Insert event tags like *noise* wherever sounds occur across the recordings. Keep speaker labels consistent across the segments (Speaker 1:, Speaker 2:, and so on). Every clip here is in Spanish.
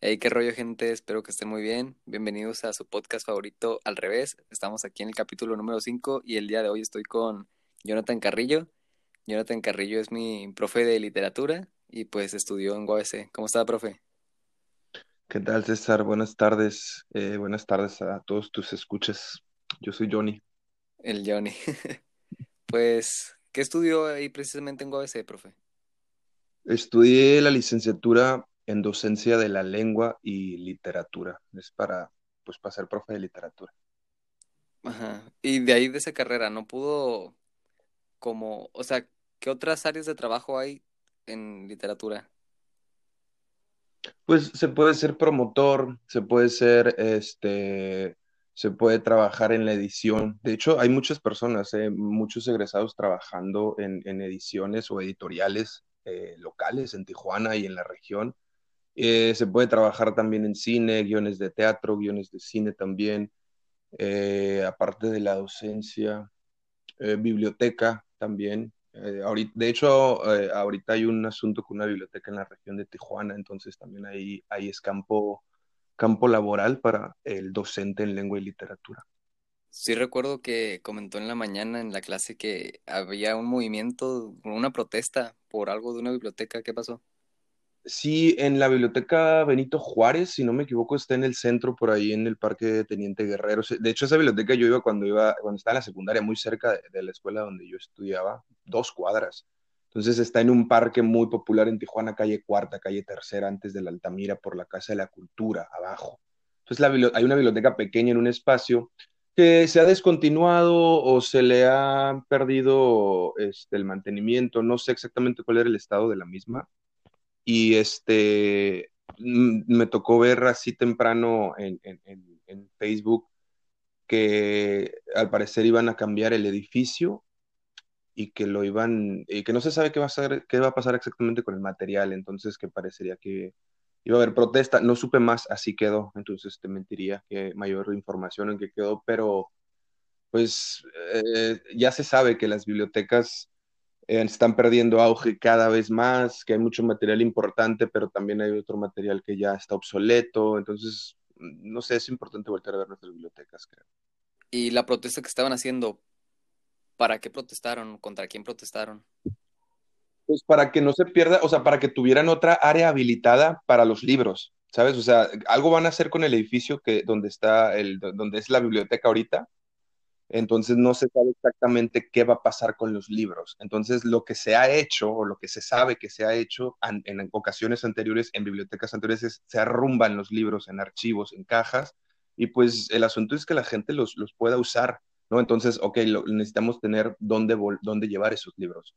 Speaker 1: Hey, qué rollo, gente. Espero que estén muy bien. Bienvenidos a su podcast favorito Al Revés. Estamos aquí en el capítulo número 5 y el día de hoy estoy con Jonathan Carrillo. Jonathan Carrillo es mi profe de literatura y pues estudió en UABC. ¿Cómo está, profe?
Speaker 2: ¿Qué tal, César? Buenas tardes. Eh, buenas tardes a todos tus escuchas. Yo soy Johnny.
Speaker 1: El Johnny. *laughs* Pues, ¿qué estudió ahí precisamente en UABC, profe?
Speaker 2: Estudié la licenciatura en docencia de la lengua y literatura. Es para, pues, para ser profe de literatura.
Speaker 1: Ajá. Y de ahí de esa carrera, ¿no pudo como, o sea, qué otras áreas de trabajo hay en literatura?
Speaker 2: Pues se puede ser promotor, se puede ser, este, se puede trabajar en la edición. De hecho, hay muchas personas, eh, muchos egresados trabajando en, en ediciones o editoriales eh, locales en Tijuana y en la región. Eh, se puede trabajar también en cine, guiones de teatro, guiones de cine también, eh, aparte de la docencia, eh, biblioteca también. Eh, ahorita, de hecho, eh, ahorita hay un asunto con una biblioteca en la región de Tijuana, entonces también ahí, ahí es campo, campo laboral para el docente en lengua y literatura.
Speaker 1: Sí recuerdo que comentó en la mañana en la clase que había un movimiento, una protesta por algo de una biblioteca. ¿Qué pasó?
Speaker 2: Sí, en la biblioteca Benito Juárez, si no me equivoco, está en el centro, por ahí en el Parque de Teniente Guerrero. De hecho, esa biblioteca yo iba cuando iba, cuando estaba en la secundaria, muy cerca de, la escuela donde yo estudiaba, dos cuadras. Entonces está en un parque muy popular en Tijuana, calle Cuarta, calle Tercera, antes de la Altamira, por la Casa de la Cultura, abajo. Entonces la hay una biblioteca pequeña en un espacio que se ha descontinuado o se le ha perdido este, el mantenimiento. No sé exactamente cuál era el estado de la misma y este, me tocó ver así temprano en, en, en, Facebook que al parecer iban a cambiar el edificio y que lo iban, que no se sabe qué va a ser, qué va a pasar exactamente con el material, entonces que parecería que iba a haber protesta, no supe más, así quedó, entonces te mentiría que mayor información en qué quedó, pero pues eh, ya se sabe que las bibliotecas eh, están perdiendo auge cada vez más, que hay mucho material importante, pero también hay otro material que ya está obsoleto. Entonces, no sé, es importante volver a ver nuestras bibliotecas, creo.
Speaker 1: Y la protesta que estaban haciendo, ¿para qué protestaron? ¿Contra quién protestaron?
Speaker 2: Pues para que no se pierda, o sea, para que tuvieran otra área habilitada para los libros, ¿sabes? O sea, algo van a hacer con el edificio que donde está el, donde es la biblioteca ahorita Entonces no se sabe exactamente qué va a pasar con los libros. Entonces lo que se ha hecho o lo que se sabe que se ha hecho en ocasiones anteriores, en bibliotecas anteriores, es se arrumban los libros en archivos, en cajas, y pues el asunto es que la gente los, los pueda usar, ¿no? Entonces, ok, lo- necesitamos tener dónde, dónde llevar esos libros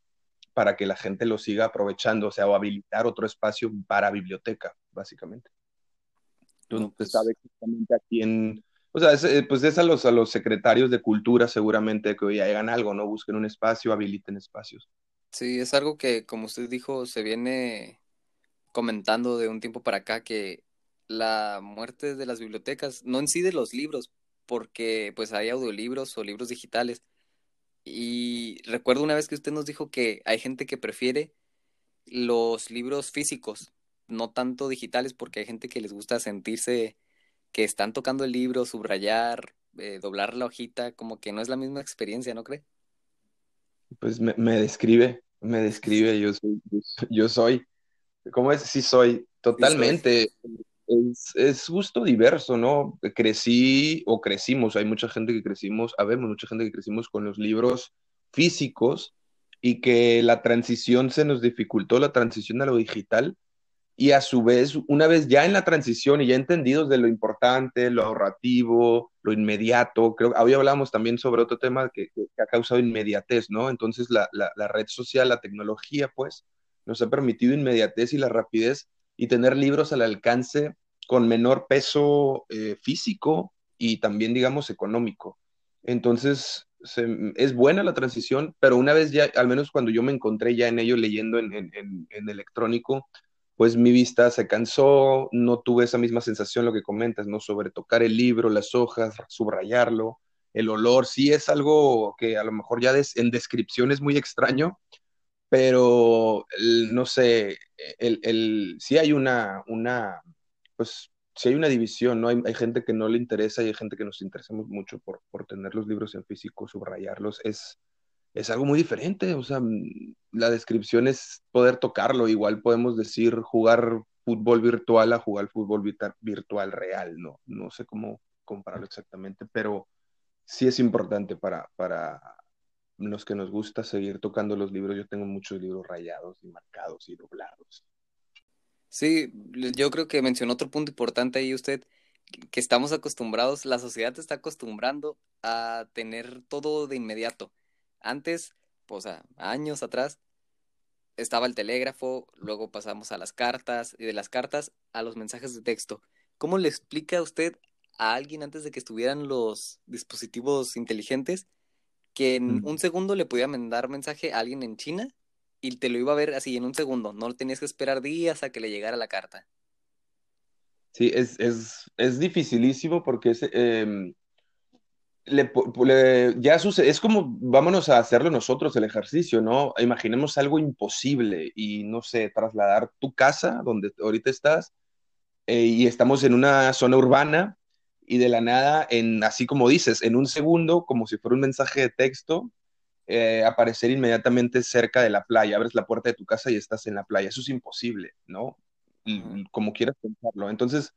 Speaker 2: para que la gente los siga aprovechando, o sea, o habilitar otro espacio para biblioteca, básicamente. Entonces,
Speaker 1: No,
Speaker 2: se sabe
Speaker 1: pues
Speaker 2: exactamente a quién, o sea, es, eh, pues es a los, a los secretarios de cultura seguramente que oye, hagan algo, ¿no? Busquen un espacio, habiliten espacios.
Speaker 1: sí, es algo que, como usted dijo, se viene comentando de un tiempo para acá que la muerte de las bibliotecas, no en los libros, porque pues hay audiolibros o libros digitales. Y recuerdo una vez que usted nos dijo que hay gente que prefiere los libros físicos, no tanto digitales, porque hay gente que les gusta sentirse que están tocando el libro, subrayar, eh, doblar la hojita, como que no es la misma experiencia, ¿no cree?
Speaker 2: Pues me, me describe, me describe, yo soy, yo, soy, ¿cómo es? Sí soy,
Speaker 1: Sí, soy.
Speaker 2: totalmente. Es, es gusto diverso, ¿no? Crecí o crecimos, hay mucha gente que crecimos, habemos mucha gente que crecimos con los libros físicos y que la transición se nos dificultó, la transición a lo digital, y a su vez, una vez ya en la transición y ya entendidos de lo importante, lo ahorrativo, lo inmediato, creo que hoy hablamos también sobre otro tema que, ha causado inmediatez, ¿no? Entonces la, la, red social, la tecnología, pues, nos ha permitido inmediatez y la rapidez y tener libros al alcance con menor peso eh, físico y también, digamos, económico. Entonces, es buena la transición, pero una vez ya, al menos cuando yo me encontré ya en ello leyendo en, en, en, en electrónico, pues mi vista se cansó, no tuve esa misma sensación, lo que comentas, ¿no? Sobre tocar el libro, las hojas, subrayarlo, el olor, sí es algo que a lo mejor ya des, en descripción es muy extraño, pero no sé, el, el, sí hay una, una, pues si hay una división, ¿no? Hay, hay, gente que no le interesa y hay gente que nos interesamos mucho por, por tener los libros en físico, subrayarlos. Es, es algo muy diferente, o sea, la descripción es poder tocarlo, igual podemos decir jugar fútbol virtual a jugar fútbol virtual real, ¿no? No sé cómo compararlo exactamente, pero sí es importante para, para los que nos gusta seguir tocando los libros. Yo tengo muchos libros rayados y marcados y doblados.
Speaker 1: Sí, yo creo que mencionó otro punto importante ahí usted, que estamos acostumbrados, la sociedad está acostumbrando a tener todo de inmediato. Antes, pues a años atrás, estaba el telégrafo, luego pasamos a las cartas y de las cartas a los mensajes de texto. ¿Cómo le explica usted a alguien antes de que estuvieran los dispositivos inteligentes que en un segundo le podía mandar mensaje a alguien en China y te lo iba a ver así en un segundo, no tenías que esperar días a que le llegara la carta.
Speaker 2: Sí, es, es, dificilísimo porque es, em, ya sucede, es como vámonos a hacerlo nosotros el ejercicio, ¿no? Imaginemos algo imposible y no sé, trasladar tu casa donde ahorita estás eh, y estamos en una zona urbana y de la nada, en, así como dices, en un segundo, como si fuera un mensaje de texto, eh, aparecer inmediatamente cerca de la playa. Abres la puerta de tu casa y estás en la playa. Eso es imposible, ¿no? Como quieras pensarlo. Entonces,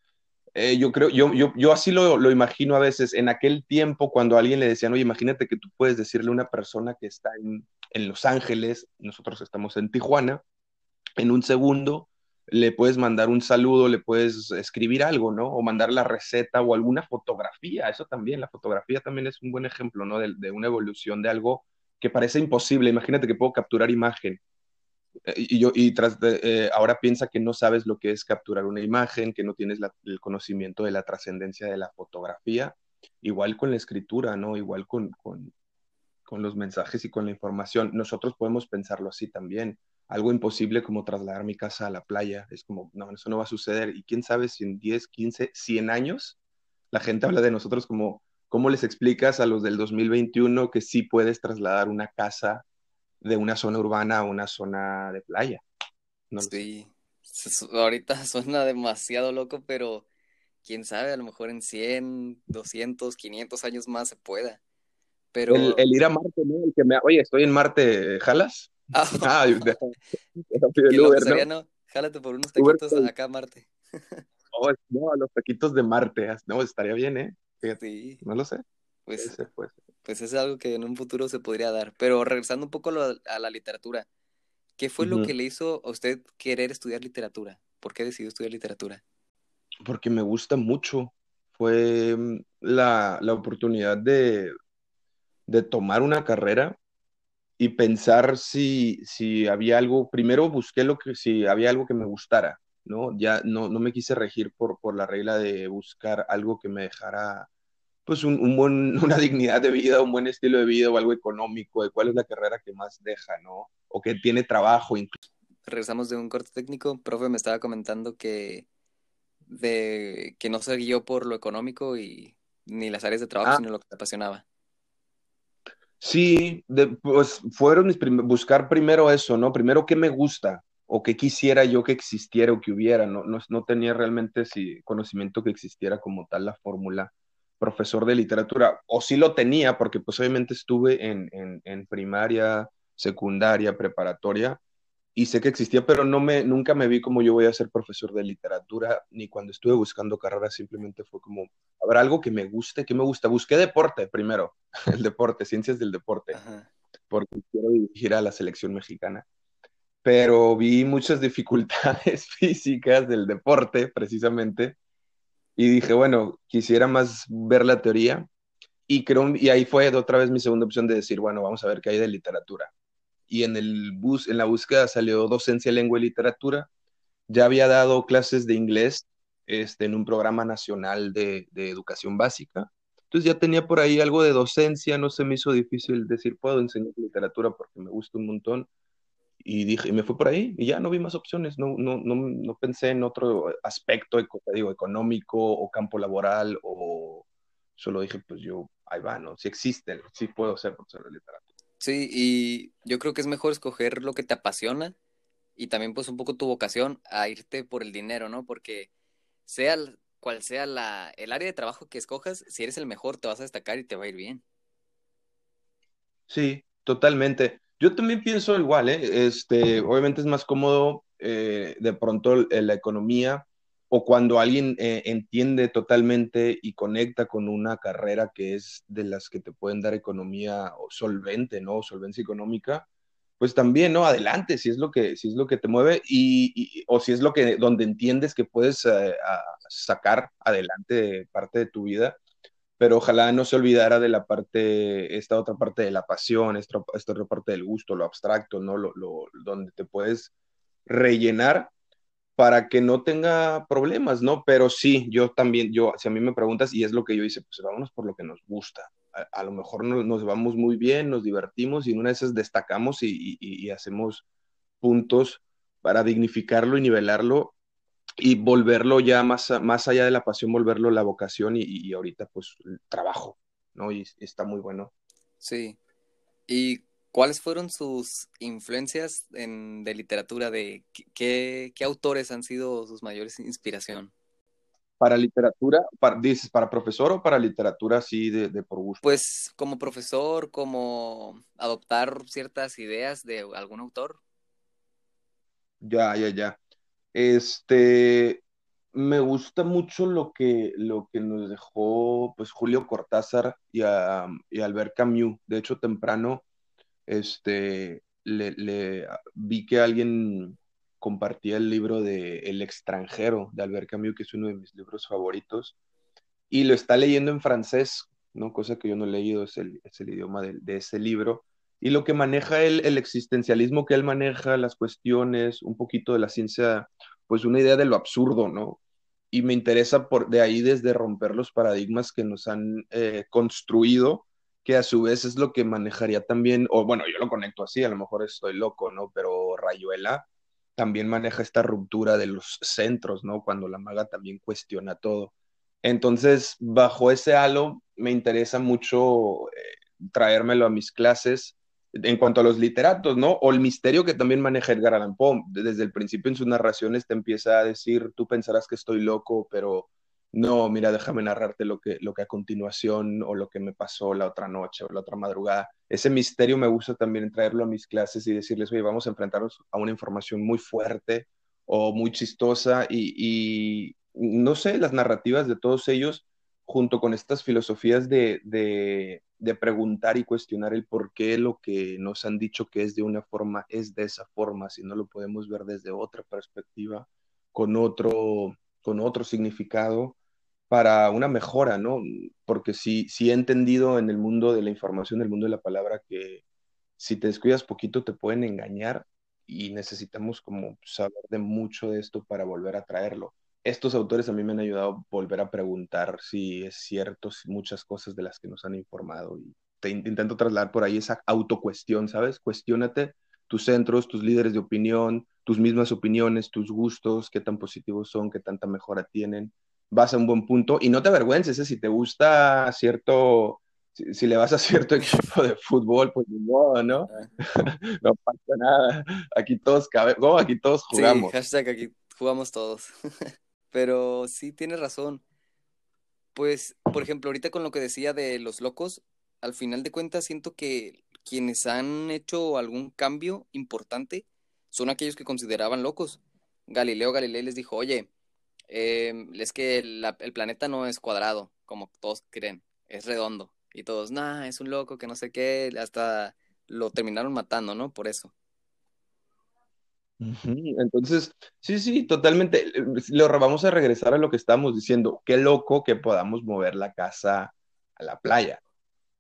Speaker 2: eh, yo creo, yo, yo, yo así lo, lo, imagino a veces. En aquel tiempo, cuando alguien le decían, oye, imagínate que tú puedes decirle a una persona que está en, en Los Ángeles, nosotros estamos en Tijuana, en un segundo le puedes mandar un saludo, le puedes escribir algo, ¿no? O mandar la receta o alguna fotografía. Eso también, la fotografía también es un buen ejemplo, ¿no? De, una evolución de algo que parece imposible. Imagínate que puedo capturar imagen. Eh, y yo, y tras eh, ahora piensa que no sabes lo que es capturar una imagen, que no tienes el conocimiento de la trascendencia de la fotografía. Igual con la escritura, ¿no? Igual con, con, con los mensajes y con la información. Nosotros podemos pensarlo así también algo imposible como trasladar mi casa a la playa. Es como, no, eso no va a suceder. Y quién sabe si en 10, 15, 100 años la gente habla de nosotros como, ¿cómo les explicas a los del 2021 que sí puedes trasladar una casa de una zona urbana a una zona de playa?
Speaker 1: No sí, ahorita *laughs* suena demasiado loco, pero quién sabe, a lo mejor en 100, 200, 500 años más se pueda. Pero...
Speaker 2: El, el ir a Marte, ¿no? El que me... Oye, estoy en Marte, ¿jalas? Ah, ah
Speaker 1: ¿no? Jálate por unos taquitos acá a Marte. *laughs*
Speaker 2: oh, no, a los taquitos de Marte. No, estaría bien, ¿eh? sí. No lo sé.
Speaker 1: Pues, pues. Pues es algo que en un futuro se podría dar. Pero regresando un poco a la literatura, ¿qué fue lo que le hizo a usted querer estudiar literatura? ¿Por qué decidió estudiar literatura?
Speaker 2: Porque me gusta mucho. Fue mm, la, la oportunidad de, de tomar una carrera y pensar si, si había algo, primero busqué lo que, si había algo que me gustara, ¿no? Ya no, no me quise regir por, por la regla de buscar algo que me dejara, pues, un, un buen, *laughs* una dignidad de vida, un buen estilo de vida o algo económico, de cuál es la carrera que más deja, ¿no? O que tiene trabajo incluso.
Speaker 1: Regresamos de un corte técnico, profe me estaba comentando que, de, que no se guió por lo económico y ni las áreas de trabajo, ah. sino lo que te apasionaba.
Speaker 2: Sí, pues fueron mis buscar primero eso, ¿no? Primero qué me gusta o qué quisiera yo que existiera o que hubiera, no, no, tenía realmente conocimiento que existiera como tal la fórmula profesor de literatura, o sí lo tenía porque pues obviamente estuve en, en primaria, secundaria, preparatoria, y sé que existía, pero no me, nunca me vi como yo voy a ser profesor de literatura, ni cuando estuve buscando carrera, simplemente fue como, habrá algo que me guste, que me gusta. Busqué deporte primero, *laughs* el deporte, ciencias del deporte, porque quiero dirigir a la selección mexicana. Pero vi muchas dificultades *laughs* físicas del deporte, precisamente, y dije, bueno, quisiera más ver la teoría, y, creo, y ahí fue otra vez mi segunda opción de decir, bueno, vamos a ver qué hay de literatura y en, el bus, en la búsqueda salió docencia, lengua y literatura. Ya había dado clases de inglés este, en un programa nacional de, de, educación básica. Entonces ya tenía por ahí algo de docencia, no se me hizo difícil decir, puedo enseñar literatura porque me gusta un montón. Y dije, y me fui por ahí y ya no vi más opciones, no, no, no, no pensé en otro aspecto digo, económico o campo laboral o solo dije, pues yo, ahí va, ¿no? Si existen, sí puedo ser profesor de literatura.
Speaker 1: Sí, y yo creo que es mejor escoger lo que te apasiona y también pues un poco tu vocación a irte por el dinero, ¿no? Porque sea cual sea la, el área de trabajo que escojas, si eres el mejor te vas a destacar y te va a ir bien.
Speaker 2: Sí, totalmente. Yo también pienso igual, ¿eh? Este, obviamente es más cómodo eh, de pronto en la economía o cuando alguien eh, entiende totalmente y conecta con una carrera que es de las que te pueden dar economía o solvente, ¿no? Solvencia económica, pues también, ¿no? Adelante, si es lo que, si es lo que te mueve y, o si es lo que, donde entiendes que puedes eh, sacar adelante parte de tu vida, pero ojalá no se olvidara de la parte, esta otra parte de la pasión, esta, otra parte del gusto, lo abstracto, ¿no? Lo, lo, donde te puedes rellenar para que no tenga problemas, ¿no? Pero sí, yo también, yo, si a mí me preguntas, y es lo que yo hice, pues vámonos por lo que nos gusta. A, lo mejor nos, vamos muy bien, nos divertimos y en una de esas destacamos y, hacemos puntos para dignificarlo y nivelarlo y volverlo ya más, más allá de la pasión, volverlo la vocación y, ahorita pues el trabajo, ¿no? Y, está muy bueno.
Speaker 1: Sí. ¿Y ¿Cuáles fueron sus influencias en, de literatura? De qué, autores han sido sus mayores inspiración?
Speaker 2: Para literatura, dices, para profesor o para literatura así de, por gusto?
Speaker 1: Pues como profesor, como adoptar ciertas ideas de algún autor.
Speaker 2: Ya, ya, ya. Este, me gusta mucho lo que, lo que nos dejó pues Julio Cortázar y, y Albert Camus. De hecho, temprano este, le, vi que alguien compartía el libro de El extranjero de Albert Camus, que es uno de mis libros favoritos, y lo está leyendo en francés, ¿no? cosa que yo no he leído, es el, idioma de, ese libro. Y lo que maneja él, el existencialismo que él maneja, las cuestiones, un poquito de la ciencia, pues una idea de lo absurdo, ¿no? Y me interesa por de ahí desde romper los paradigmas que nos han eh, construido que a su vez es lo que manejaría también, o bueno, yo lo conecto así, a lo mejor estoy loco, ¿no? Pero Rayuela también maneja esta ruptura de los centros, ¿no? Cuando la maga también cuestiona todo. Entonces, bajo ese halo, me interesa mucho eh, traérmelo a mis clases en cuanto a los literatos, ¿no? O el misterio que también maneja Edgar Allan Poe. Desde el principio en sus narraciones te empieza a decir, tú pensarás que estoy loco, pero no, mira, déjame narrarte lo que, lo que a continuación o lo que me pasó la otra noche o la otra madrugada. Ese misterio me gusta también traerlo a mis clases y decirles, oye, vamos a enfrentarnos a una información muy fuerte o muy chistosa y, no sé, las narrativas de todos ellos junto con estas filosofías de, de, de, preguntar y cuestionar el por qué lo que nos han dicho que es de una forma es de esa forma, si no lo podemos ver desde otra perspectiva, con otro, con otro significado para una mejora, ¿no? Porque sí, sí he entendido en el mundo de la información, en el mundo de la palabra, que si te descuidas poquito te pueden engañar y necesitamos como saber de mucho de esto para volver a traerlo. Estos autores a mí me han ayudado a volver a preguntar si es cierto muchas cosas de las que nos han informado y te intento trasladar por ahí esa autocuestión, ¿sabes? Cuestiónate tus centros, tus líderes de opinión, tus mismas opiniones, tus gustos, qué tan positivos son, qué tanta mejora tienen vas a un buen punto y no te avergüences, ¿eh? si te gusta cierto, si, le vas a cierto *laughs* equipo de fútbol, pues no, ¿no? Ah. *laughs* no pasa nada. Aquí todos cabe, aquí todos jugamos.
Speaker 1: Sí, hashtag aquí jugamos todos. *laughs* Pero sí tienes razón. Pues, por ejemplo, ahorita con lo que decía de los locos, al final de cuentas siento que quienes han hecho algún cambio importante son aquellos que consideraban locos. Galileo Galilei les dijo, oye, Em, es que el planeta no es cuadrado, como todos creen, es redondo. Y todos, nah, es un loco que no sé qué, hasta lo terminaron matando, ¿no? Por eso.
Speaker 2: Entonces, sí, sí, totalmente. Lo vamos a regresar a lo que estábamos diciendo. Qué loco que podamos mover la casa a la playa.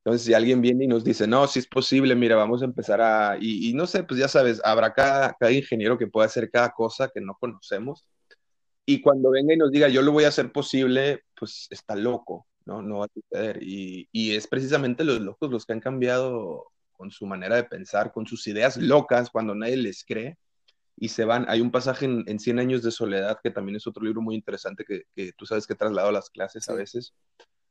Speaker 2: Entonces, si alguien viene y nos dice, no, si es posible, mira, vamos a empezar a. Y, y no sé, pues ya sabes, habrá cada, cada ingeniero que pueda hacer cada cosa que no conocemos y cuando venga y nos diga, yo lo voy a hacer posible, pues está loco, ¿no? No va a suceder. Y, y, es precisamente los locos los que han cambiado con su manera de pensar, con sus ideas locas, cuando nadie les cree, y se van. Hay un pasaje en, en 100 años de soledad, que también es otro libro muy interesante que, que tú sabes que he trasladado a las clases a veces,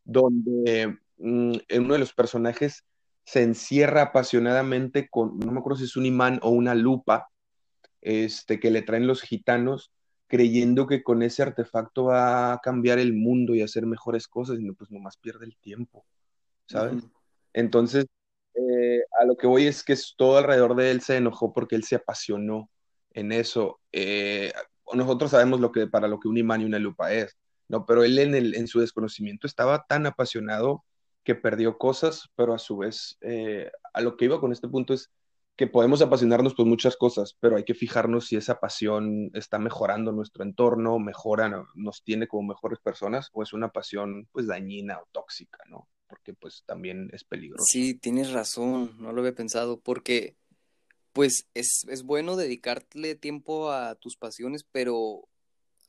Speaker 2: donde mm, uno de los personajes se encierra apasionadamente con, no me acuerdo si es un imán o una lupa, este, que le traen los gitanos, creyendo que con ese artefacto va a cambiar el mundo y hacer mejores cosas, y pues nomás pierde el tiempo, ¿sabes? Entonces, eh, a lo que voy es que todo alrededor de él se enojó porque él se apasionó en eso. Eh, nosotros sabemos lo que, para lo que un imán y una lupa es, ¿no? Pero él en, el, en su desconocimiento estaba tan apasionado que perdió cosas, pero a su vez, eh, a lo que iba con este punto es que podemos apasionarnos por muchas cosas, pero hay que fijarnos si esa pasión está mejorando nuestro entorno, mejora, nos tiene como mejores personas, o es una pasión pues dañina o tóxica, ¿no? Porque pues también es peligroso.
Speaker 1: Sí, tienes razón, no lo había pensado, porque pues es, es bueno dedicarle tiempo a tus pasiones, pero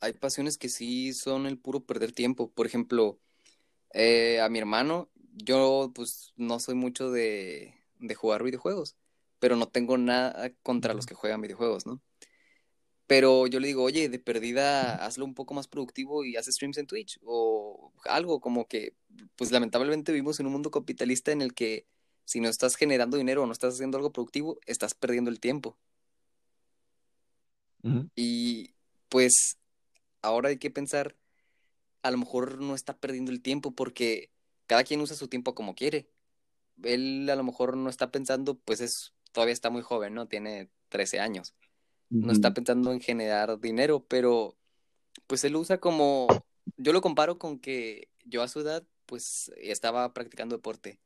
Speaker 1: hay pasiones que sí son el puro perder tiempo. Por ejemplo, eh, a mi hermano, yo pues no soy mucho de, de jugar videojuegos pero no tengo nada contra los que juegan videojuegos, ¿no? Pero yo le digo, oye, de perdida, hazlo un poco más productivo y haz streams en Twitch o algo como que, pues lamentablemente vivimos en un mundo capitalista en el que si no estás generando dinero o no estás haciendo algo productivo, estás perdiendo el tiempo. Y pues ahora hay que pensar, a lo mejor no está perdiendo el tiempo porque cada quien usa su tiempo como quiere. Él a lo mejor no está pensando, pues es todavía está muy joven, ¿no? Tiene 13 años. No está pensando en generar dinero, pero pues él usa como, yo lo comparo con que yo a su edad pues estaba practicando deporte.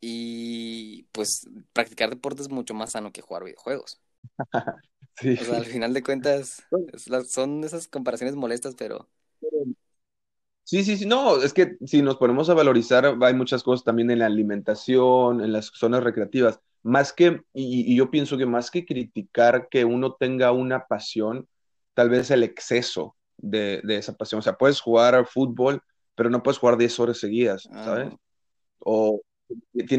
Speaker 1: Y pues practicar deporte es mucho más sano que jugar videojuegos. *laughs* sí. O sea, al final de cuentas son esas comparaciones molestas, pero...
Speaker 2: Sí, sí, sí, no, es que si nos ponemos a valorizar, hay muchas cosas también en la alimentación, en las zonas recreativas más que, y, yo pienso que más que criticar que uno tenga una pasión, tal vez el exceso de, esa pasión. O sea, puedes jugar fútbol, pero no puedes jugar 10 horas seguidas, ah. ¿sabes? O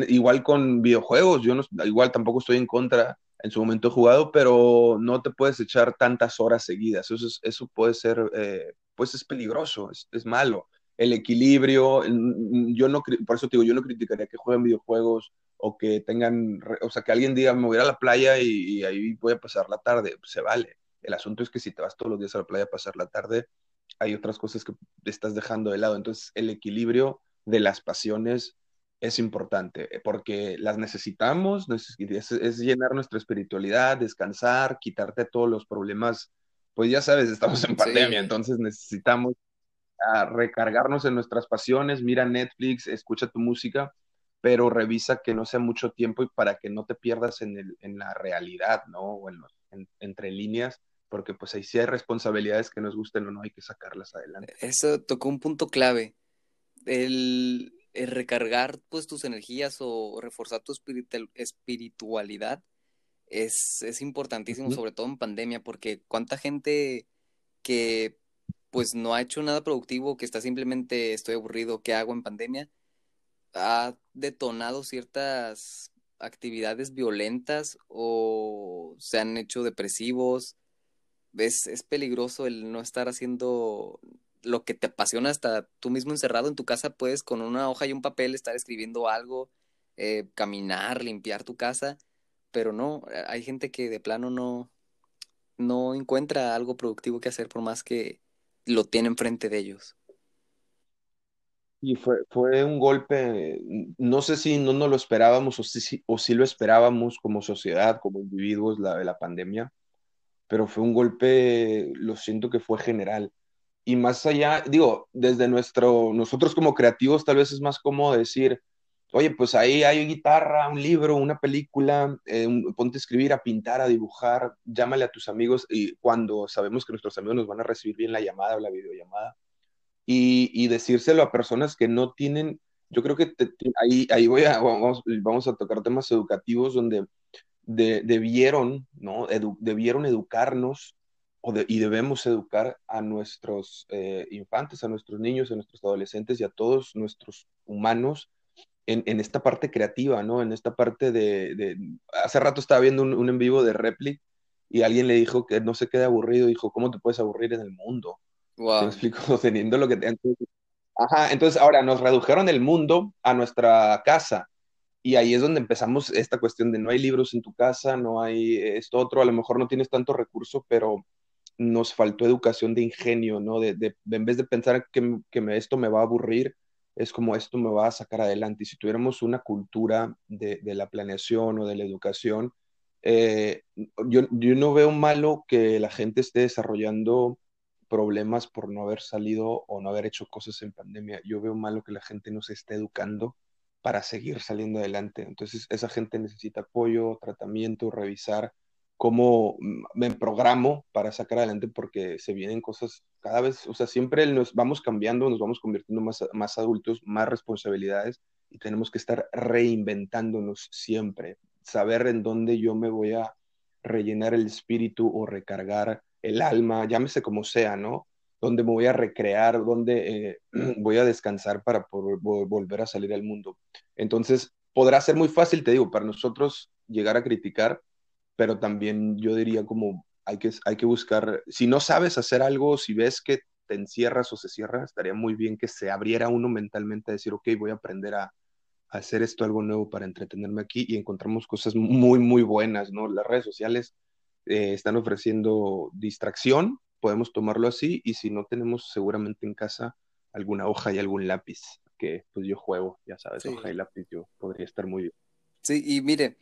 Speaker 2: igual con videojuegos, yo no, igual tampoco estoy en contra, en su momento he jugado, pero no te puedes echar tantas horas seguidas. Eso, eso puede ser, eh, pues es peligroso, es, es, malo. El equilibrio, yo no, por eso te digo, yo no criticaría que jueguen videojuegos o que tengan, o sea, que alguien diga, me voy a la playa y, ahí voy a pasar la tarde, pues, se vale. El asunto es que si te vas todos los días a la playa a pasar la tarde, hay otras cosas que estás dejando de lado. Entonces, el equilibrio de las pasiones es importante, eh, porque las necesitamos, es, llenar nuestra espiritualidad, descansar, quitarte todos los problemas. Pues ya sabes, estamos en pandemia, entonces necesitamos ah, recargarnos en nuestras pasiones, mira Netflix, escucha tu música pero revisa que no sea mucho tiempo y para que no te pierdas en, el, en la realidad, ¿no? O en, entre líneas, porque pues ahí sí hay responsabilidades que nos gusten o no, hay que sacarlas adelante.
Speaker 1: Eso tocó un punto clave, el, recargar pues tus energías o reforzar tu espiritualidad es, es importantísimo, sobre todo en pandemia, porque cuánta gente que pues no ha hecho nada productivo, que está simplemente estoy aburrido, ¿qué hago en pandemia? ha detonado ciertas actividades violentas o se han hecho depresivos. Es, es peligroso el no estar haciendo lo que te apasiona hasta tú mismo encerrado en tu casa, puedes con una hoja y un papel estar escribiendo algo, eh, caminar, limpiar tu casa, pero no, hay gente que de plano no, no encuentra algo productivo que hacer por más que lo tiene enfrente de ellos.
Speaker 2: Y fue, fue un golpe, no sé si no nos lo esperábamos o si, o si lo esperábamos como sociedad, como individuos, la de la pandemia, pero fue un golpe, lo siento que fue general. Y más allá, digo, desde nuestro, nosotros como creativos tal vez es más cómodo decir, oye, pues ahí hay guitarra, un libro, una película, eh, ponte a escribir, a pintar, a dibujar, llámale a tus amigos y cuando sabemos que nuestros amigos nos van a recibir bien la llamada o la videollamada y, decírselo a personas que no tienen, yo creo que ahí, ahí voy a, vamos, vamos a tocar temas educativos donde debieron, ¿no? debieron educarnos o y debemos educar a nuestros eh, infantes, a nuestros niños, a nuestros adolescentes y a todos nuestros humanos en, en esta parte creativa, ¿no? En esta parte de... de hace rato estaba viendo un, un en vivo de Replic y alguien le dijo que no se quede aburrido, dijo, ¿cómo te puedes aburrir en el mundo? Wow. explico? *laughs* Teniendo lo que... Entonces, ajá, entonces ahora nos redujeron el mundo a nuestra casa. Y ahí es donde empezamos esta cuestión de no hay libros en tu casa, no hay esto otro, a lo mejor no tienes tanto recurso, pero nos faltó educación de ingenio, ¿no? De, en vez de pensar que, que esto me va a aburrir, es como esto me va a sacar adelante. Y si tuviéramos una cultura de, de la planeación o de la educación, eh, yo, yo, no veo malo que la gente esté desarrollando problemas por no haber salido o no haber hecho cosas en pandemia. Yo veo malo que la gente no se esté educando para seguir saliendo adelante. Entonces, esa gente necesita apoyo, tratamiento, revisar cómo me programo para sacar adelante porque se vienen cosas cada vez, o sea, siempre nos vamos cambiando, nos vamos convirtiendo más, más adultos, más responsabilidades y tenemos que estar reinventándonos siempre, saber en dónde yo me voy a rellenar el espíritu o recargar el alma, llámese como sea, ¿no? Dónde me voy a recrear, dónde eh, *clears throat* voy a descansar para volver a salir al mundo. Entonces, podrá ser muy fácil, te digo, para nosotros llegar a criticar, pero también yo diría como hay que, hay que buscar, si no sabes hacer algo, si ves que te encierras o se cierra, estaría muy bien que se abriera uno mentalmente a decir, ok, voy a aprender a, hacer esto algo nuevo para entretenerme aquí y encontramos cosas muy, muy buenas, ¿no? Las redes sociales eh, están ofreciendo distracción, podemos tomarlo así, y si no tenemos seguramente en casa alguna hoja y algún lápiz, que pues yo juego, ya sabes, hoja y lápiz, yo podría estar muy bien.
Speaker 1: Sí, y mire,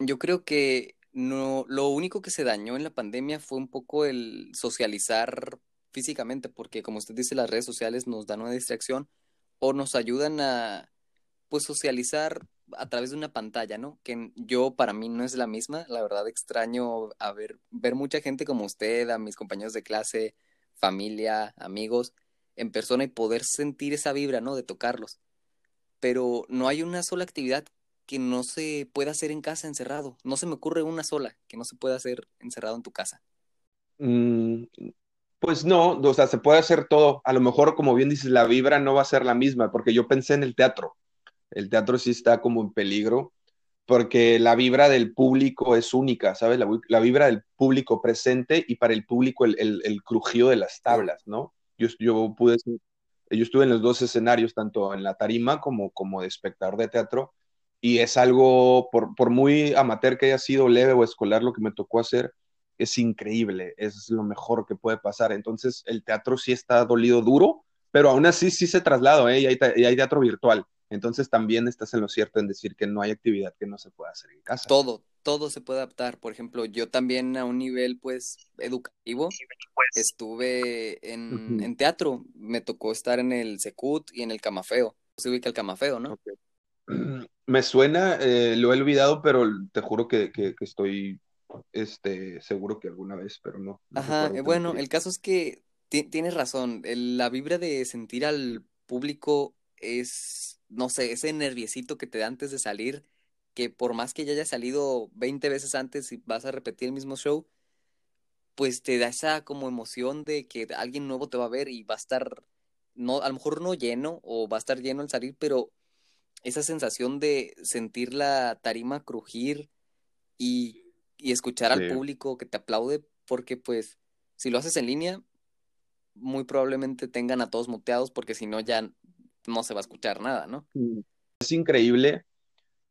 Speaker 1: yo creo que no, lo único que se dañó en la pandemia fue un poco el socializar físicamente, porque como usted dice, las redes sociales nos dan una distracción o nos ayudan a pues socializar a través de una pantalla, ¿no? Que yo para mí no es la misma, la verdad extraño a ver, ver mucha gente como usted, a mis compañeros de clase, familia, amigos, en persona y poder sentir esa vibra, ¿no? De tocarlos. Pero no hay una sola actividad que no se pueda hacer en casa encerrado. No se me ocurre una sola que no se pueda hacer encerrado en tu casa.
Speaker 2: Mm, pues no, o sea, se puede hacer todo. A lo mejor, como bien dices, la vibra no va a ser la misma, porque yo pensé en el teatro. El teatro sí está como en peligro, porque la vibra del público es única, ¿sabes? La, vibra del público presente y para el público el, el, crujido de las tablas, ¿no? Yo, yo pude, yo estuve en los dos escenarios, tanto en la tarima como, como de espectador de teatro, y es algo, por, por, muy amateur que haya sido, leve o escolar lo que me tocó hacer, es increíble, es lo mejor que puede pasar. Entonces, el teatro sí está dolido duro, pero aún así sí se traslado, ¿eh? y, hay, y hay teatro virtual. Entonces, también estás en lo cierto en decir que no hay actividad que no se pueda hacer en casa.
Speaker 1: Todo, todo se puede adaptar. Por ejemplo, yo también a un nivel, pues, educativo, estuve en, en teatro. Me tocó estar en el Secut y en el Camafeo. Se ubica el Camafeo, ¿no? *clears throat*
Speaker 2: Me suena, eh, lo he olvidado, pero te juro que, que, estoy este, seguro que alguna vez, pero no.
Speaker 1: Ajá, eh, bueno, el caso es que tienes razón, la vibra de sentir al público es, no sé, ese nerviecito que te da antes de salir, que por más que ya haya salido 20 veces antes y vas a repetir el mismo show, pues te da esa como emoción de que alguien nuevo te va a ver y va a estar, no, a lo mejor no lleno o va a estar lleno al salir, pero esa sensación de sentir la tarima crujir y, escuchar al público que te aplaude, porque pues si lo haces en línea, muy probablemente tengan a todos muteados, porque si no ya no se va a escuchar nada, ¿no?
Speaker 2: Es increíble,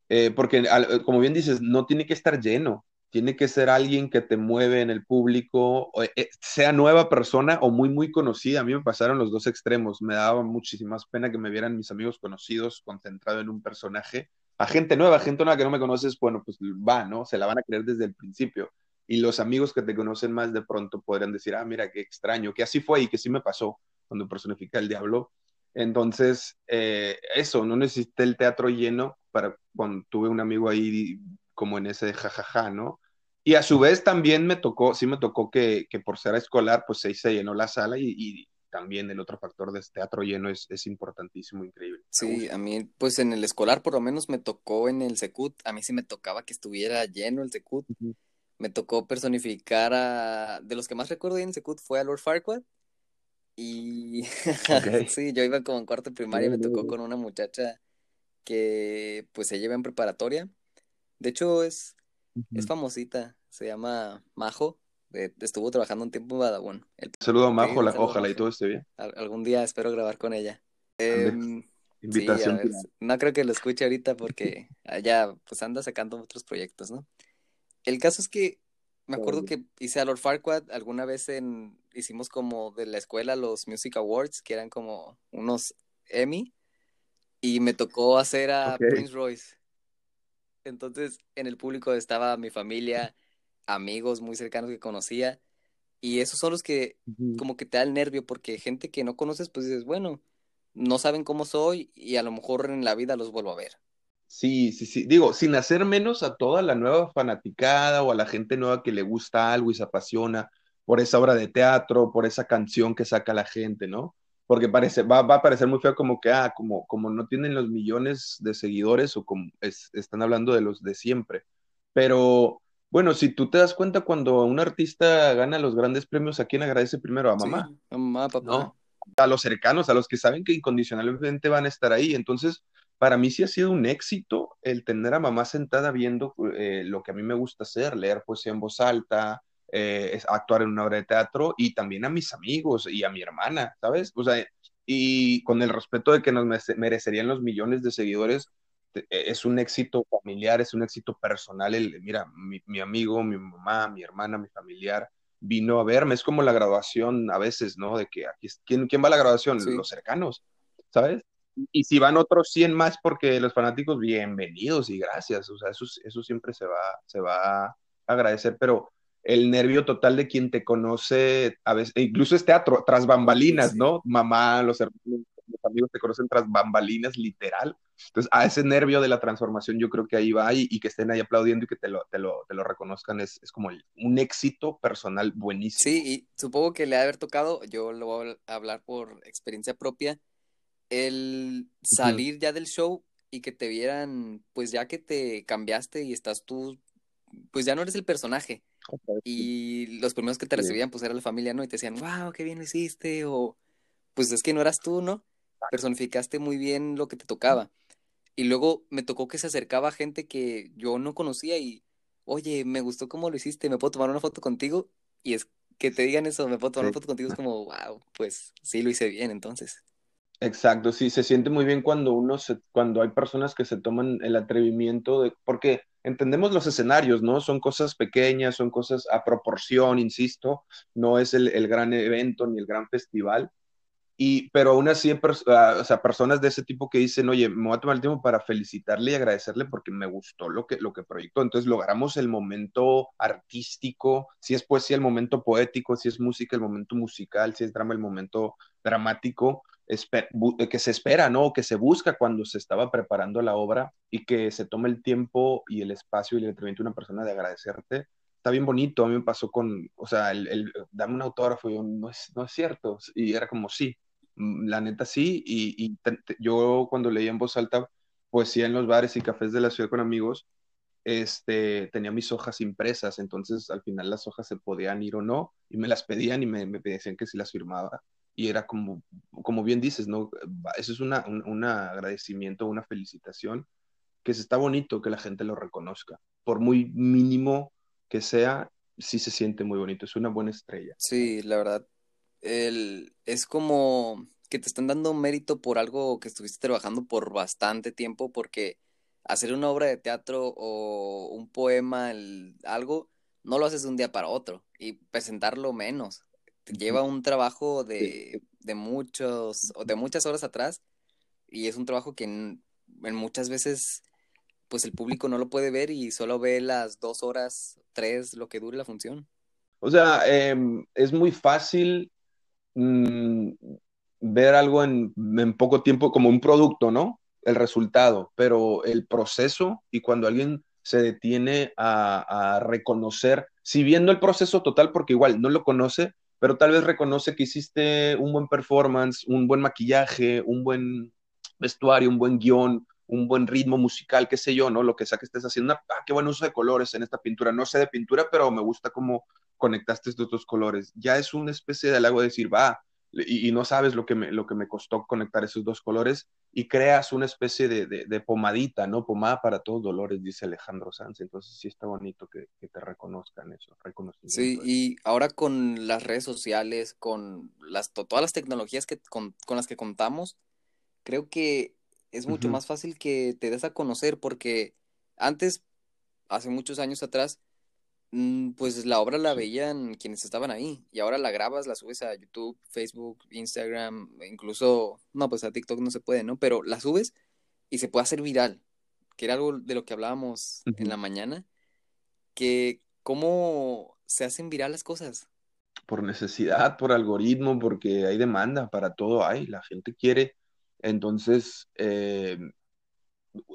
Speaker 2: eh, porque como bien dices, no tiene que estar lleno tiene que ser alguien que te mueve en el público, eh, sea nueva persona o muy, muy conocida. A mí me pasaron los dos extremos. Me daba muchísima pena que me vieran mis amigos conocidos concentrado en un personaje. A gente nueva, gente nueva que no me conoces, bueno, pues va, ¿no? Se la van a creer desde el principio. Y los amigos que te conocen más de pronto podrían decir, ah, mira, qué extraño, que así fue y que sí me pasó cuando personifica el diablo. Entonces, eh, eso, no necesité el teatro lleno para cuando tuve un amigo ahí como en ese jajaja, ¿no? Y a su vez también me tocó, sí me tocó que, que por ser escolar, pues se, se llenó la sala y, y, también el otro factor de teatro lleno es, es importantísimo, increíble.
Speaker 1: Sí, a mí, pues en el escolar por lo menos me tocó en el Secut, a mí sí me tocaba que estuviera lleno el Secut. Me tocó personificar a, de los que más recuerdo en el Secut fue a Lord Farquaad. Y *laughs* sí, yo iba como en cuarto primaria, me tocó con una muchacha que pues se lleva en preparatoria de hecho, es, es famosita. Se llama Majo. estuvo trabajando un tiempo en Badabun.
Speaker 2: Saludo a Majo, ojalá y todo esté bien.
Speaker 1: algún día espero grabar con ella. Em, Invitación. no creo que lo escuche ahorita porque allá pues anda sacando otros proyectos, ¿no? El caso es que me acuerdo que hice a Lord Farquaad alguna vez en, hicimos como de la escuela los Music Awards, que eran como unos Emmy, y me tocó hacer a Prince Royce. Entonces, en el público estaba mi familia, amigos muy cercanos que conocía, y esos son los que como que te da el nervio, porque gente que no conoces, pues dices, bueno, no saben cómo soy y a lo mejor en la vida los vuelvo a ver.
Speaker 2: Sí, sí, sí. Digo, sin hacer menos a toda la nueva fanaticada o a la gente nueva que le gusta algo y se apasiona por esa obra de teatro, por esa canción que saca la gente, ¿no? Porque parece, va, va a parecer muy feo como que, ah, como, como no tienen los millones de seguidores o como están hablando de los de siempre. Pero bueno, si tú te das cuenta cuando un artista gana los grandes premios, ¿a quién agradece primero? A mamá.
Speaker 1: a mamá, papá.
Speaker 2: A los cercanos, a los que saben que incondicionalmente van a estar ahí. Entonces, para mí sí ha sido un éxito el tener a mamá sentada viendo eh, lo que a mí me gusta hacer, leer poesía en voz alta, eh, actuar en una obra de teatro y también a mis amigos y a mi hermana, ¿sabes? O sea, y con el respeto de que nos merecerían los millones de seguidores, e, es un éxito familiar, es un éxito personal. El, mira, mi, amigo, mi mamá, mi hermana, mi familiar vino a verme. Es como la graduación a veces, ¿no? De que aquí, ¿quién, quién va a la graduación? Los cercanos, ¿sabes? y si van otros 100 más porque los fanáticos, bienvenidos y gracias. O sea, eso, eso siempre se va, se va a agradecer, pero el nervio total de quien te conoce, a veces, e incluso es teatro, tras bambalinas, ¿no? Mamá, los, los amigos te conocen tras bambalinas, literal. Entonces, a ese nervio de la transformación, yo creo que ahí va y, y que estén ahí aplaudiendo y que te lo, te lo, te lo reconozcan es, es como un éxito personal buenísimo.
Speaker 1: Sí, y supongo que le ha haber tocado, yo lo voy a hablar por experiencia propia, el salir ya del show y que te vieran, pues ya que te cambiaste y estás tú, pues ya no eres el personaje. Y los primeros que te recibían, pues era la familia, ¿no? Y te decían, wow, qué bien lo hiciste, o pues es que no eras tú, ¿no? Personificaste muy bien lo que te tocaba. Y luego me tocó que se acercaba gente que yo no conocía y, oye, me gustó cómo lo hiciste, ¿me puedo tomar una foto contigo? Y es que te digan eso, ¿me puedo tomar una foto contigo? Es *laughs* como, wow, pues sí lo hice bien entonces.
Speaker 2: Exacto, sí, se siente muy bien cuando uno se, cuando hay personas que se toman el atrevimiento de, porque entendemos los escenarios, ¿no? Son cosas pequeñas, son cosas a proporción, insisto, no es el, el gran evento ni el gran festival, y, pero aún así, ah, o sea, personas de ese tipo que dicen, oye, me voy a tomar el tiempo para felicitarle y agradecerle porque me gustó lo que, lo que proyectó. Entonces logramos el momento artístico, si es poesía, el momento poético, si es música, el momento musical, si es drama, el momento dramático que se espera, ¿no? Que se busca cuando se estaba preparando la obra y que se tome el tiempo y el espacio y el atrevimiento de una persona de agradecerte. Está bien bonito, a mí me pasó con, o sea, el, dame un autógrafo, yo, no es, no es cierto, y era como, sí, mm, la neta sí, y, yo cuando leía en voz alta poesía en los bares y cafés de la ciudad con amigos, este, tenía mis hojas impresas, entonces al final las hojas se podían ir o no, y me las pedían y me, me decían que si las firmaba y era como, como bien dices, ¿no? Eso es una, un, agradecimiento, una felicitación, que está bonito que la gente lo reconozca. Por muy mínimo que sea, sí se siente muy bonito, es una buena estrella.
Speaker 1: Sí, la verdad, el, es como que te están dando mérito por algo que estuviste trabajando por bastante tiempo, porque hacer una obra de teatro o un poema, algo, no lo haces de un día para otro y presentarlo menos lleva un trabajo de, de muchos, de muchas horas atrás y es un trabajo que en, muchas veces pues el público no lo puede ver y solo ve las dos horas, tres, lo que dure la función.
Speaker 2: O sea, em, es muy fácil mm, ver algo en, en, poco tiempo como un producto, ¿no? El resultado, pero el proceso y cuando alguien se detiene a, a reconocer, si viendo el proceso total, porque igual no lo conoce, pero tal vez reconoce que hiciste un buen performance, un buen maquillaje, un buen vestuario, un buen guion, un buen ritmo musical, qué sé yo, ¿no? Lo que sea que estés haciendo, ah, qué buen uso de colores en esta pintura. No sé de pintura, pero me gusta cómo conectaste estos dos colores. Ya es una especie de halago de decir, va, y, no sabes lo que, me, lo que me costó conectar esos dos colores y creas una especie de, de, pomadita, ¿no? Pomada para todos dolores, dice Alejandro Sanz. Entonces sí está bonito que, que te reconozcan eso,
Speaker 1: Sí, y ahora con las redes sociales, con las, todas las tecnologías que, con, con las que contamos, creo que es mucho más fácil que te des a conocer porque antes, hace muchos años atrás, Pues la obra la veían quienes estaban ahí y ahora la grabas, la subes a YouTube, Facebook, Instagram, incluso, no, pues a TikTok no se puede, ¿no? Pero la subes y se puede hacer viral, que era algo de lo que hablábamos en la mañana, que cómo se hacen viral las cosas.
Speaker 2: Por necesidad, por algoritmo, porque hay demanda, para todo hay, la gente quiere. Entonces, eh,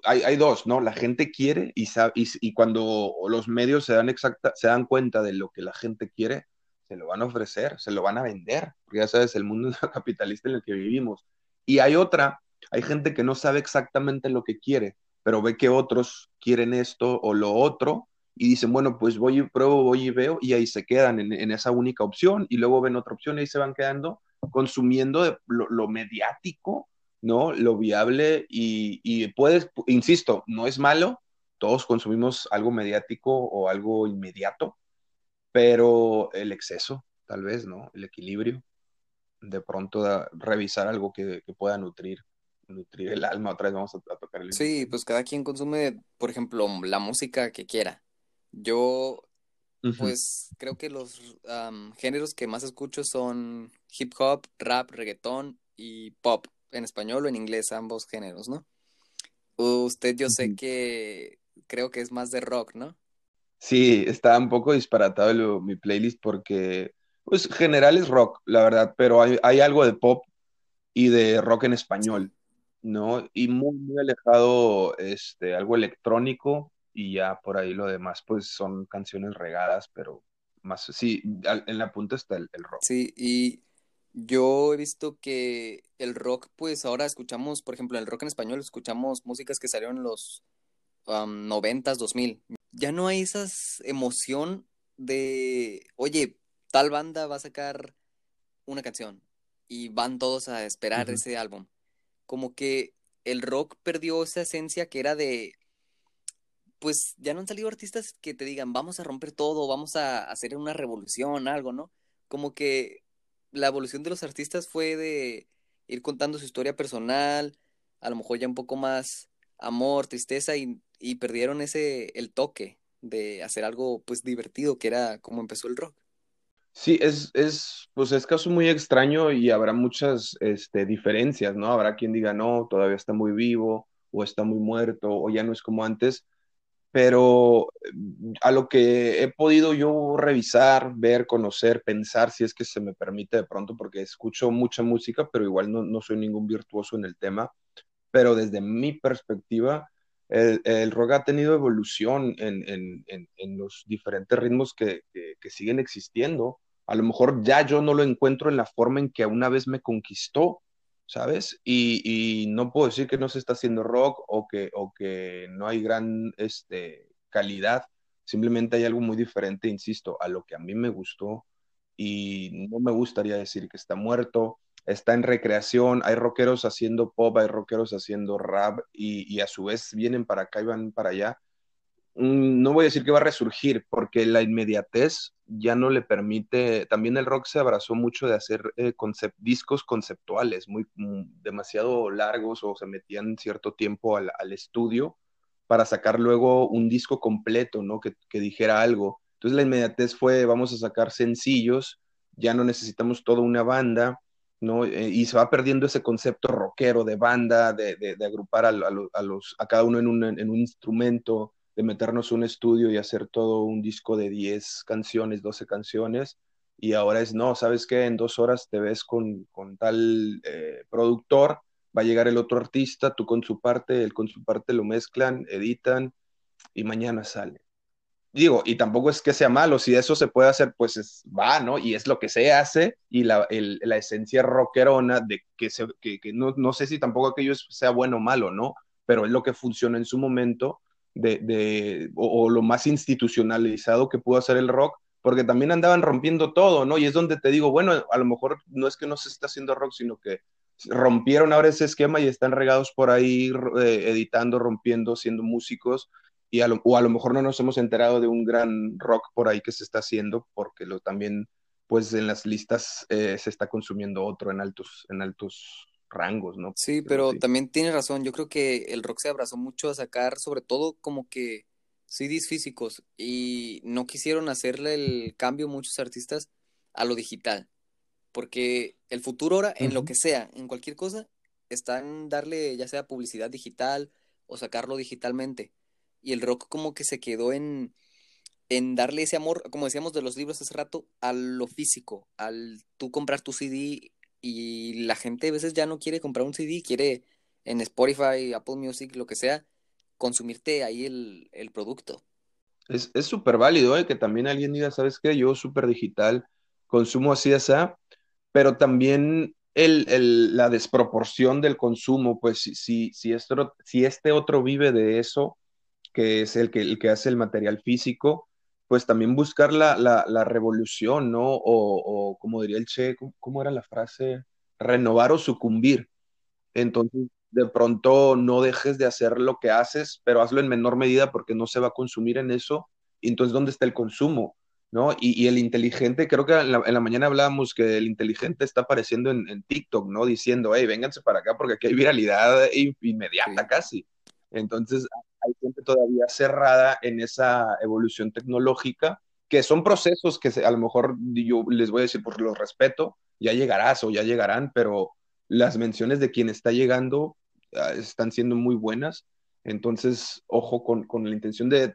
Speaker 2: hay, dos, ¿no? La gente quiere y, sabe, y, cuando los medios se dan, exacta, se dan cuenta de lo que la gente quiere, se lo van a ofrecer, se lo van a vender, porque ya sabes, el mundo *laughs* capitalista en el que vivimos. Y hay otra, hay gente que no sabe exactamente lo que quiere, pero ve que otros quieren esto o lo otro y dicen, bueno, pues voy y pruebo, voy y veo, y ahí se quedan en, esa única opción y luego ven otra opción y ahí se van quedando consumiendo lo, lo mediático ¿no? Lo viable y, y puedes, insisto, no es malo, todos consumimos algo mediático o algo inmediato, pero el exceso, tal vez, ¿no? El equilibrio, de pronto da, revisar algo que, que, pueda nutrir, nutrir el alma, otra vez vamos a, a tocar el
Speaker 1: Sí, pues cada quien consume, por ejemplo, la música que quiera. Yo,
Speaker 2: Uh -huh.
Speaker 1: pues creo que los um, géneros que más escucho son hip hop, rap, reggaetón y pop, en español o en inglés, ambos géneros, ¿no? Usted yo sé que creo que es más de rock, ¿no?
Speaker 2: Sí, está un poco disparatado lo, mi playlist porque, pues, general es rock, la verdad, pero hay, hay algo de pop y de rock en español. ¿no? Y muy, muy alejado, este, algo electrónico y ya por ahí lo demás, pues, son canciones regadas, pero más, sí, en la punta está el, el rock.
Speaker 1: Sí, y yo he visto que el rock, pues ahora escuchamos, por ejemplo, el rock en español, escuchamos músicas que salieron en los um, 90s, 2000. Ya no hay esa emoción de, oye, tal banda va a sacar una canción y van todos a
Speaker 2: Uh
Speaker 1: esperar
Speaker 2: -huh.
Speaker 1: ese álbum. Como que el rock perdió esa esencia que era de, pues ya no han salido artistas que te digan, vamos a romper todo, vamos a hacer una revolución, algo, ¿no? Como que la evolución de los artistas fue de ir contando su historia personal, a lo mejor ya un poco más amor, tristeza y, perdieron ese, el toque de hacer algo pues divertido, que era como empezó el rock.
Speaker 2: Sí, es, es, pues es caso muy extraño y habrá muchas este, diferencias, ¿no? Habrá quien diga, no, todavía está muy vivo, o está muy muerto, o ya no es como antes, pero mm, a lo que he podido yo revisar, ver, conocer, pensar, si es que se me permite de pronto, porque escucho mucha música, pero igual no, no soy ningún virtuoso en el tema, pero desde mi perspectiva, el, el rock ha tenido evolución en, en, en, los diferentes ritmos que, que, que, siguen existiendo. A lo mejor ya yo no lo encuentro en la forma en que una vez me conquistó, ¿sabes? Y, y no puedo decir que no se está haciendo rock o que, o que no hay gran este, calidad, simplemente hay algo muy diferente, insisto, a lo que a mí me gustó y no me gustaría decir que está muerto, está en recreación, hay rockeros haciendo pop, hay rockeros haciendo rap y, y, a su vez vienen para acá y van para allá. Mm, No voy a decir que va a resurgir porque la inmediatez ya no le permite, también el rock se abrazó mucho de hacer eh, discos conceptuales muy mm, demasiado largos o se metían cierto tiempo al, estudio para sacar luego un disco completo, ¿no? Que, que dijera algo. Entonces la inmediatez fue, vamos a sacar sencillos, ya no necesitamos toda una banda, ¿no? Eh, y se va perdiendo ese concepto rockero de banda, de, de, agrupar a, a, los, a cada uno en un, en un instrumento, de meternos un estudio y hacer todo un disco de 10 canciones, 12 canciones. Y ahora es, no, ¿sabes qué? En dos horas te ves con, con tal eh, productor, va a llegar el otro artista, tú con su parte, él con su parte lo mezclan, editan y mañana sale digo, y tampoco es que sea malo, si eso se puede hacer, pues es, va, ¿no? Y es lo que se hace, y la, la esencia rockerona de que, que no, no, sé si tampoco aquello sea bueno o malo, ¿no? Pero es lo que funciona en su momento, de, de o, o, lo más institucionalizado que pudo hacer el rock, porque también andaban rompiendo todo, ¿no? Y es donde te digo, bueno, a lo mejor no es que no se está haciendo rock, sino que rompieron ahora ese esquema y están regados por ahí eh, editando, rompiendo, siendo músicos, y a lo, o a lo mejor no nos hemos enterado de un gran rock por ahí que se está haciendo, porque lo también, pues en las listas eh, se está consumiendo otro en altos, en altos rangos, ¿no?
Speaker 1: Sí, pero, sí. también tienes razón, yo creo que el rock se abrazó mucho a sacar, sobre todo como que CDs físicos y no quisieron hacerle el cambio muchos artistas a lo digital. Porque el futuro ahora, en lo que sea, en cualquier cosa, está en darle ya sea publicidad digital o sacarlo digitalmente. Y el rock como que se quedó en, en darle ese amor, como decíamos de los libros hace rato, a lo físico, al tú comprar tu CD y la gente a veces ya no quiere comprar un CD, quiere en Spotify, Apple Music, lo que sea, consumirte ahí el, el producto.
Speaker 2: Es súper válido ¿eh? que también alguien diga, ¿sabes qué? Yo súper digital, consumo así, así, pero también el, el, la desproporción del consumo, pues si, si, si, esto, si este otro vive de eso, que es el que, el que hace el material físico, pues también buscar la, la, la revolución, ¿no? O, o, como diría el Che, ¿cómo, ¿cómo, era la frase? Renovar o sucumbir. Entonces, de pronto no dejes de hacer lo que haces, pero hazlo en menor medida porque no se va a consumir en eso. Y entonces, ¿dónde está el consumo? ¿No? Y, y el inteligente, creo que en la, en la, mañana hablábamos que el inteligente está apareciendo en, en, TikTok, ¿no? Diciendo, hey, vénganse para acá porque aquí hay viralidad inmediata sí. casi. Entonces, hay todavía cerrada en esa evolución tecnológica, que son procesos que a lo mejor yo les voy a decir, por lo respeto, ya llegarás o ya llegarán, pero las menciones de quien está llegando uh, están siendo muy buenas. Entonces, ojo con, con, la intención de,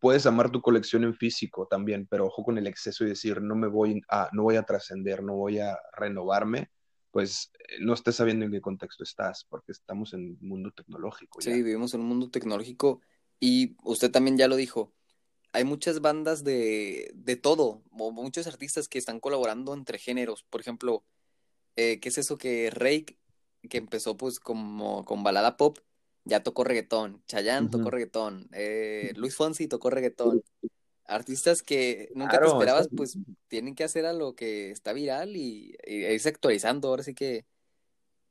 Speaker 2: puedes amar tu colección en físico también, pero ojo con el exceso y decir, no me voy a, no voy a trascender, no voy a renovarme, pues no estés sabiendo en qué contexto estás, porque estamos en un mundo tecnológico.
Speaker 1: Ya. Sí, vivimos en un mundo tecnológico y usted también ya lo dijo, hay muchas bandas de, de todo, o muchos artistas que están colaborando entre géneros. Por ejemplo, eh, ¿qué es eso que Rake, que empezó pues como con balada pop, ya tocó reggaetón, Chayanne uh -huh. tocó reggaetón, eh, Luis Fonsi tocó reggaetón. Artistas que nunca claro, te esperabas, pues tienen que hacer a lo que está viral y, y irse actualizando, ahora sí que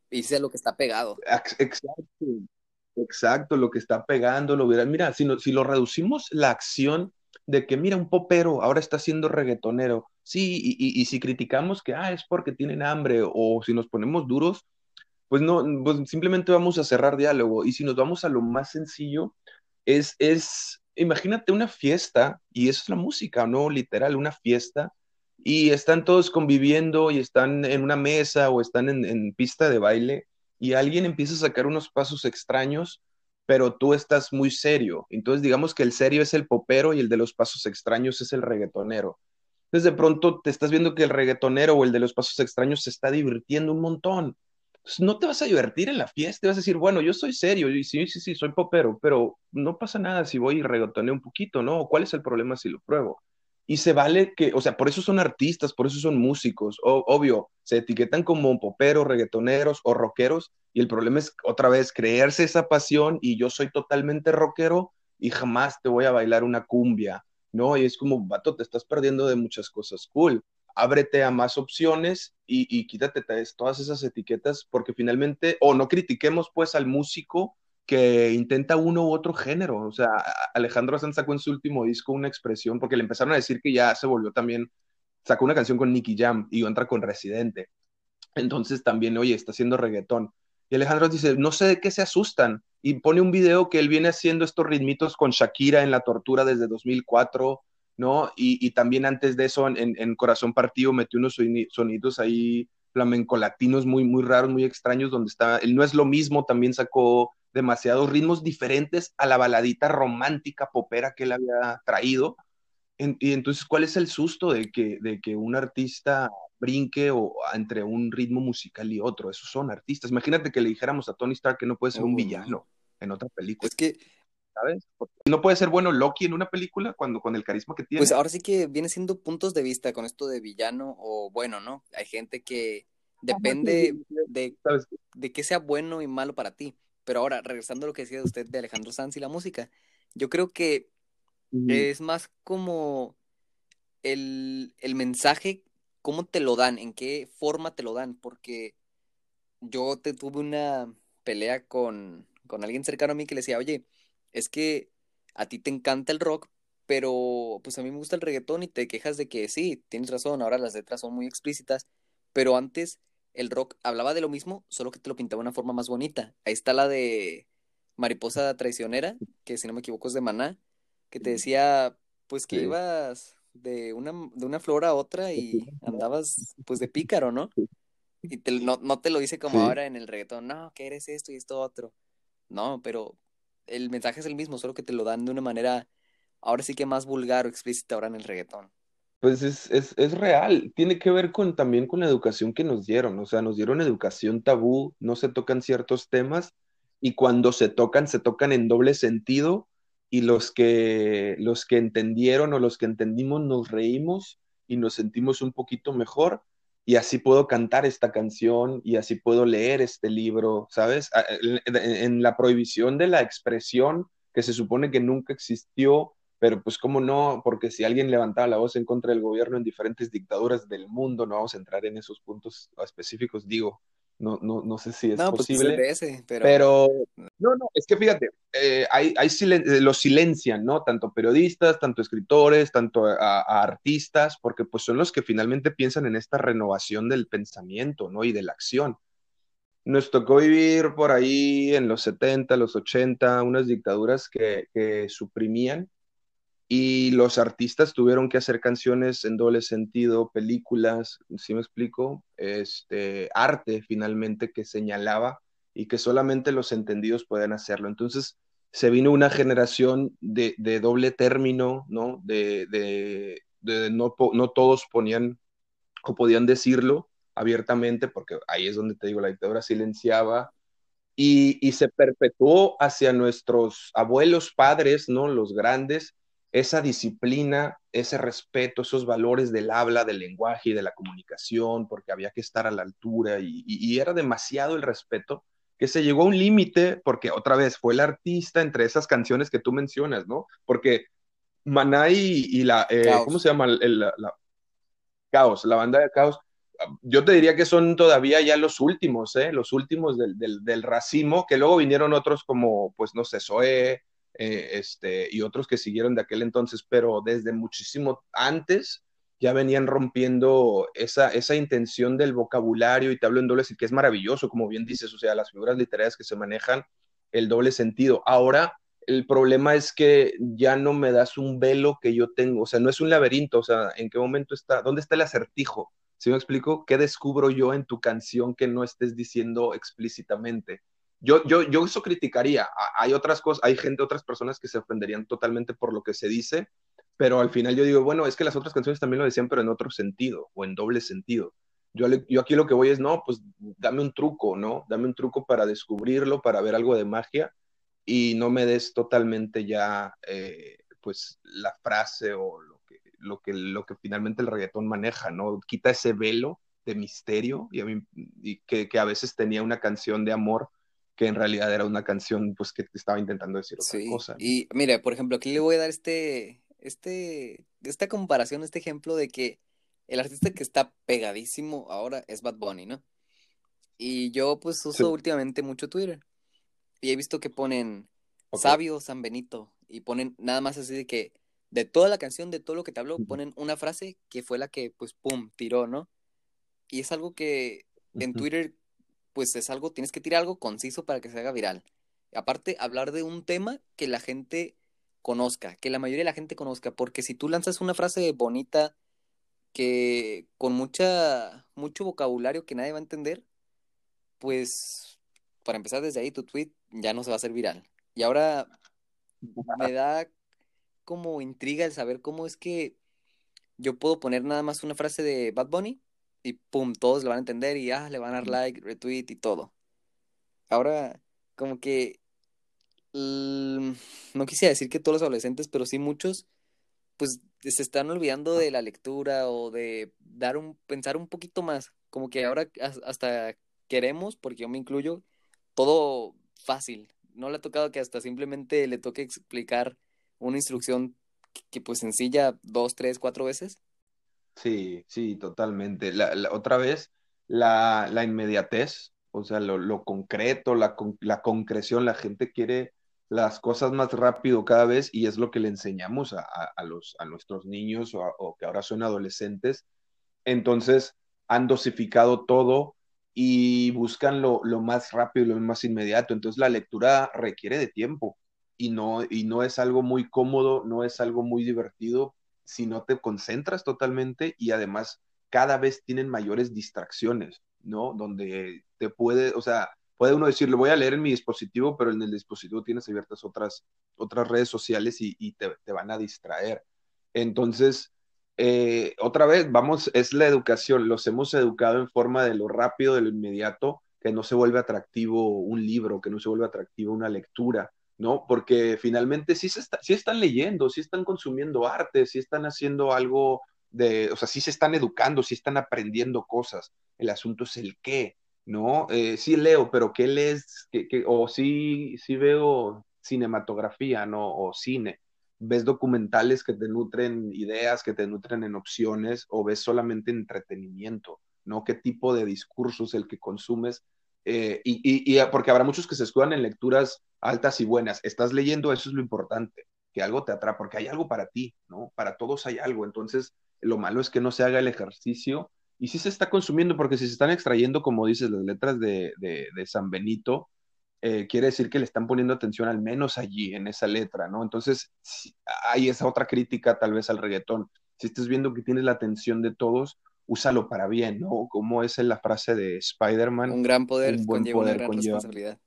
Speaker 1: irse a lo que está pegado.
Speaker 2: Exacto, exacto, lo que está pegando, lo viral. Mira, si, no, si lo reducimos la acción de que, mira, un popero ahora está siendo reggaetonero, sí, y, y, y si criticamos que, ah, es porque tienen hambre, o si nos ponemos duros, pues no, pues simplemente vamos a cerrar diálogo. Y si nos vamos a lo más sencillo, es, es imagínate una fiesta, y eso es la música, ¿no? Literal, una fiesta, y están todos conviviendo y están en una mesa o están en, en, pista de baile, y alguien empieza a sacar unos pasos extraños, pero tú estás muy serio. Entonces, digamos que el serio es el popero y el de los pasos extraños es el reggaetonero. Entonces, de pronto te estás viendo que el reggaetonero o el de los pasos extraños se está divirtiendo un montón pues, no te vas a divertir en la fiesta, vas a decir, bueno, yo soy serio, y sí, sí, sí, soy popero, pero no pasa nada si voy y regotoneo un poquito, ¿no? ¿Cuál es el problema si lo pruebo? Y se vale que, o sea, por eso son artistas, por eso son músicos, obvio, se etiquetan como poperos, reggaetoneros o rockeros, y el problema es otra vez creerse esa pasión y yo soy totalmente rockero y jamás te voy a bailar una cumbia, ¿no? Y es como, vato, te estás perdiendo de muchas cosas cool ábrete a más opciones y, quítate todas esas etiquetas, porque finalmente, o no critiquemos pues al músico que intenta uno u otro género. O sea, Alejandro Sanz sacó en su último disco una expresión, porque le empezaron a decir que ya se volvió también, sacó una canción con Nicky Jam y otra con Residente. Entonces también, oye, está haciendo reggaetón. Y Alejandro dice, no sé de qué se asustan. Y pone un video que él viene haciendo estos ritmitos con Shakira en La Tortura desde 2004 ¿no? Y, y también antes de eso, en, en, Corazón Partido, metió unos sonidos ahí flamenco latinos muy, muy raros, muy extraños, donde está, él no es lo mismo, también sacó demasiados ritmos diferentes a la baladita romántica popera que él había traído. En, y entonces, ¿cuál es el susto de que, de que un artista brinque o entre un ritmo musical y otro? Esos son artistas. Imagínate que le dijéramos a Tony Stark que no puede ser un villano en otra película.
Speaker 1: Es que
Speaker 2: ¿sabes? Porque no puede ser bueno Loki en una película cuando con el carisma que tiene.
Speaker 1: Pues ahora sí que viene siendo puntos de vista con esto de villano o bueno, ¿no? Hay gente que depende de, de que sea bueno y malo para ti. Pero ahora, regresando a lo que decía usted de Alejandro Sanz y la música, yo creo que uh -huh. es más como el, el mensaje, cómo te lo dan, en qué forma te lo dan, porque yo te tuve una pelea con, con alguien cercano a mí que le decía, oye, es que a ti te encanta el rock, pero pues a mí me gusta el reggaetón y te quejas de que sí, tienes razón, ahora las letras son muy explícitas, pero antes el rock hablaba de lo mismo, solo que te lo pintaba de una forma más bonita. Ahí está la de Mariposa Traicionera, que si no me equivoco es de Maná, que te decía, pues que ibas de una, de una flor a otra y andabas pues de pícaro, ¿no? Y no, no, te lo dice como ahora en el reggaetón, no, que eres esto y esto otro. No, pero el mensaje es el mismo, solo que te lo dan de una manera ahora sí que más vulgar o explícita ahora en el reggaetón.
Speaker 2: Pues es, es, es, real, tiene que ver con, también con la educación que nos dieron, o sea, nos dieron educación tabú, no se tocan ciertos temas y cuando se tocan, se tocan en doble sentido y los que, los que entendieron o los que entendimos nos reímos y nos sentimos un poquito mejor y así puedo cantar esta canción y así puedo leer este libro, ¿sabes? En la prohibición de la expresión que se supone que nunca existió pero pues cómo no, porque si alguien levantaba la voz en contra del gobierno en diferentes dictaduras del mundo, no vamos a entrar en esos puntos específicos, digo, no, no, no sé si es no, pues, posible. Pues ese, pero... pero... no, no, es que fíjate, eh, hay, hay eh, los silencian, ¿no? Tanto periodistas, tanto escritores, tanto a, artistas, porque pues son los que finalmente piensan en esta renovación del pensamiento, ¿no? Y de la acción. Nos tocó vivir por ahí en los 70, los 80, unas dictaduras que, que suprimían y los artistas tuvieron que hacer canciones en doble sentido, películas, si me explico, este arte finalmente que señalaba y que solamente los entendidos pueden hacerlo. Entonces se vino una generación de, doble término, ¿no? De, no, no todos ponían o podían decirlo abiertamente, porque ahí es donde te digo, la dictadura silenciaba y, y se perpetuó hacia nuestros abuelos, padres, ¿no? Los grandes, esa disciplina, ese respeto, esos valores del habla, del lenguaje y de la comunicación, porque había que estar a la altura y, era demasiado el respeto que se llegó a un límite, porque otra vez fue el artista entre esas canciones que tú mencionas, ¿no? Porque Maná y, la, eh, ¿cómo se llama? la, Caos, la banda de Caos, yo te diría que son todavía ya los últimos, ¿eh? Los últimos del, del, del racimo, que luego vinieron otros como, pues no sé, Zoé, eh, este, y otros que siguieron de aquel entonces, pero desde muchísimo antes ya venían rompiendo esa, esa intención del vocabulario y te hablo en doble y que es maravilloso, como bien dices, o sea, las figuras literarias que se manejan el doble sentido. Ahora, el problema es que ya no me das un velo que yo tengo, o sea, no es un laberinto, o sea, ¿en qué momento está? ¿Dónde está el acertijo? Si me explico? ¿Qué descubro yo en tu canción que no estés diciendo explícitamente? Yo, yo, yo eso criticaría. Hay otras cosas, hay gente, otras personas que se ofenderían totalmente por lo que se dice, pero al final yo digo, bueno, es que las otras canciones también lo decían, pero en otro sentido o en doble sentido. Yo, yo aquí lo que voy es, no, pues dame un truco, ¿no? Dame un truco para descubrirlo, para ver algo de magia y no me des totalmente ya, eh, pues, la frase o lo que, lo, que, lo que finalmente el reggaetón maneja, ¿no? Quita ese velo de misterio y, a mí, y que, que a veces tenía una canción de amor que en realidad era una canción pues que estaba intentando decir otra cosa.
Speaker 1: Y mire, por ejemplo, aquí le voy a dar este, este, esta comparación, este ejemplo de que el artista que está pegadísimo ahora es Bad Bunny, ¿no? Y yo pues uso últimamente mucho Twitter y he visto que ponen Sabio San Benito y ponen nada más así de que de toda la canción, de todo lo que te hablo, ponen una frase que fue la que pues pum, tiró, ¿no? Y es algo que en Twitter pues es algo, tienes que tirar algo conciso para que se haga viral. Aparte, hablar de un tema que la gente conozca, que la mayoría de la gente conozca, porque si tú lanzas una frase bonita que con mucha mucho vocabulario que nadie va a entender, pues para empezar desde ahí tu tweet ya no se va a hacer viral. Y ahora me *laughs* da como intriga el saber cómo es que yo puedo poner nada más una frase de Bad Bunny y pum, todos lo van a entender y ah, le van a dar like, retweet y todo. Ahora, como que no quisiera decir que todos los adolescentes, pero sí muchos, pues se están olvidando de la lectura o de dar un, pensar un poquito más. Como que ahora hasta queremos, porque yo me incluyo, todo fácil. No le ha tocado que hasta simplemente le toque explicar una instrucción que, que pues sencilla dos, tres, cuatro veces
Speaker 2: Sí, sí, totalmente. La, otra vez, la, la, inmediatez, o sea, lo, lo concreto, la, la, concreción, la gente quiere las cosas más rápido cada vez y es lo que le enseñamos a, a, los, a nuestros niños o, o, que ahora son adolescentes. Entonces, han dosificado todo y buscan lo, lo más rápido, lo más inmediato. Entonces, la lectura requiere de tiempo y no, y no es algo muy cómodo, no es algo muy divertido si no te concentras totalmente y además cada vez tienen mayores distracciones, ¿no? Donde te puede, o sea, puede uno decir, lo voy a leer en mi dispositivo, pero en el dispositivo tienes abiertas otras, otras redes sociales y, te, van a distraer. Entonces, eh, otra vez, vamos, es la educación, los hemos educado en forma de lo rápido, de lo inmediato, que no se vuelve atractivo un libro, que no se vuelve atractivo una lectura, ¿no? Porque finalmente sí, se están leyendo, sí están consumiendo arte, sí están haciendo algo de, o sea, sí se están educando, sí están aprendiendo cosas. El asunto es el qué, ¿no? Eh, sí leo, pero ¿qué lees? ¿Qué, o sí, sí veo cinematografía, ¿no? O cine. ¿Ves documentales que te nutren ideas, que te nutren en opciones, o ves solamente entretenimiento, ¿no? ¿Qué tipo de discurso es el que consumes? Eh, y, porque habrá muchos que se escudan en lecturas altas y buenas. Estás leyendo, eso es lo importante, que algo te atrapa, porque hay algo para ti, ¿no? Para todos hay algo. Entonces, lo malo es que no se haga el ejercicio y sí se está consumiendo porque si se están extrayendo, como dices, las letras de, San Benito, eh, quiere decir que le están poniendo atención al menos allí, en esa letra, ¿no? Entonces, hay esa otra crítica tal vez al reggaetón. Si estás viendo que tienes la atención de todos, úsalo para bien, ¿no? Como es la frase de Spider-Man.
Speaker 1: Un gran poder un buen poder, una gran responsabilidad.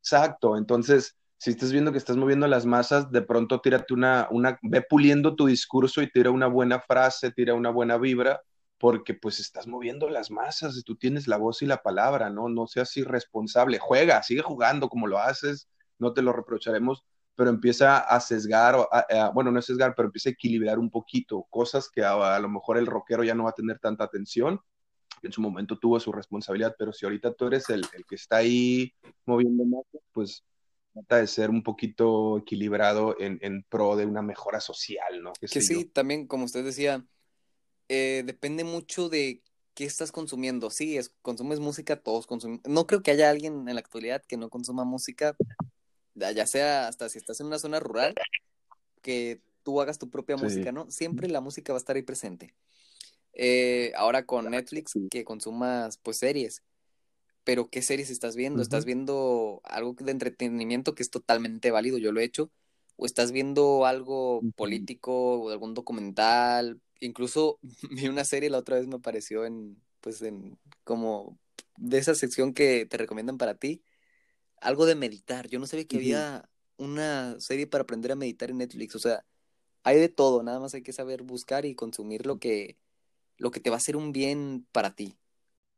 Speaker 2: Exacto, entonces, si estás viendo que estás moviendo las masas, de pronto tírate una, una, ve puliendo tu discurso y tira una buena frase, tira una buena vibra, porque pues estás moviendo las masas, tú tienes la voz y la palabra, ¿no? No seas irresponsable, juega, sigue jugando como lo haces, no te lo reprocharemos, pero empieza a sesgar, bueno, no es sesgar, pero empieza a equilibrar un poquito, cosas que a, lo mejor el rockero ya no va a tener tanta atención, que en su momento tuvo su responsabilidad, pero si ahorita tú eres el, el que está ahí moviendo masas, pues trata de ser un poquito equilibrado en, en pro de una mejora social, ¿no?
Speaker 1: Que sí, también, como usted decía, eh, depende mucho de qué estás consumiendo. Sí, es, consumes música, todos consumen. No creo que haya alguien en la actualidad que no consuma música, ya sea hasta si estás en una zona rural, que tú hagas tu propia música, ¿no? Siempre la música va a estar ahí presente. Eh, ahora con Netflix, que consumas pues series. Pero ¿qué series estás viendo? ¿Estás viendo algo de entretenimiento que es totalmente válido? Yo lo he hecho. ¿O estás viendo algo político o algún documental? incluso *laughs* vi una serie la otra vez me apareció en, pues en, como de esa sección que te recomiendan para ti, algo de meditar. Yo no sabía que había una serie para aprender a meditar en Netflix. O sea, hay de todo, nada más hay que saber buscar y consumir lo que, lo que te va a hacer un bien para ti.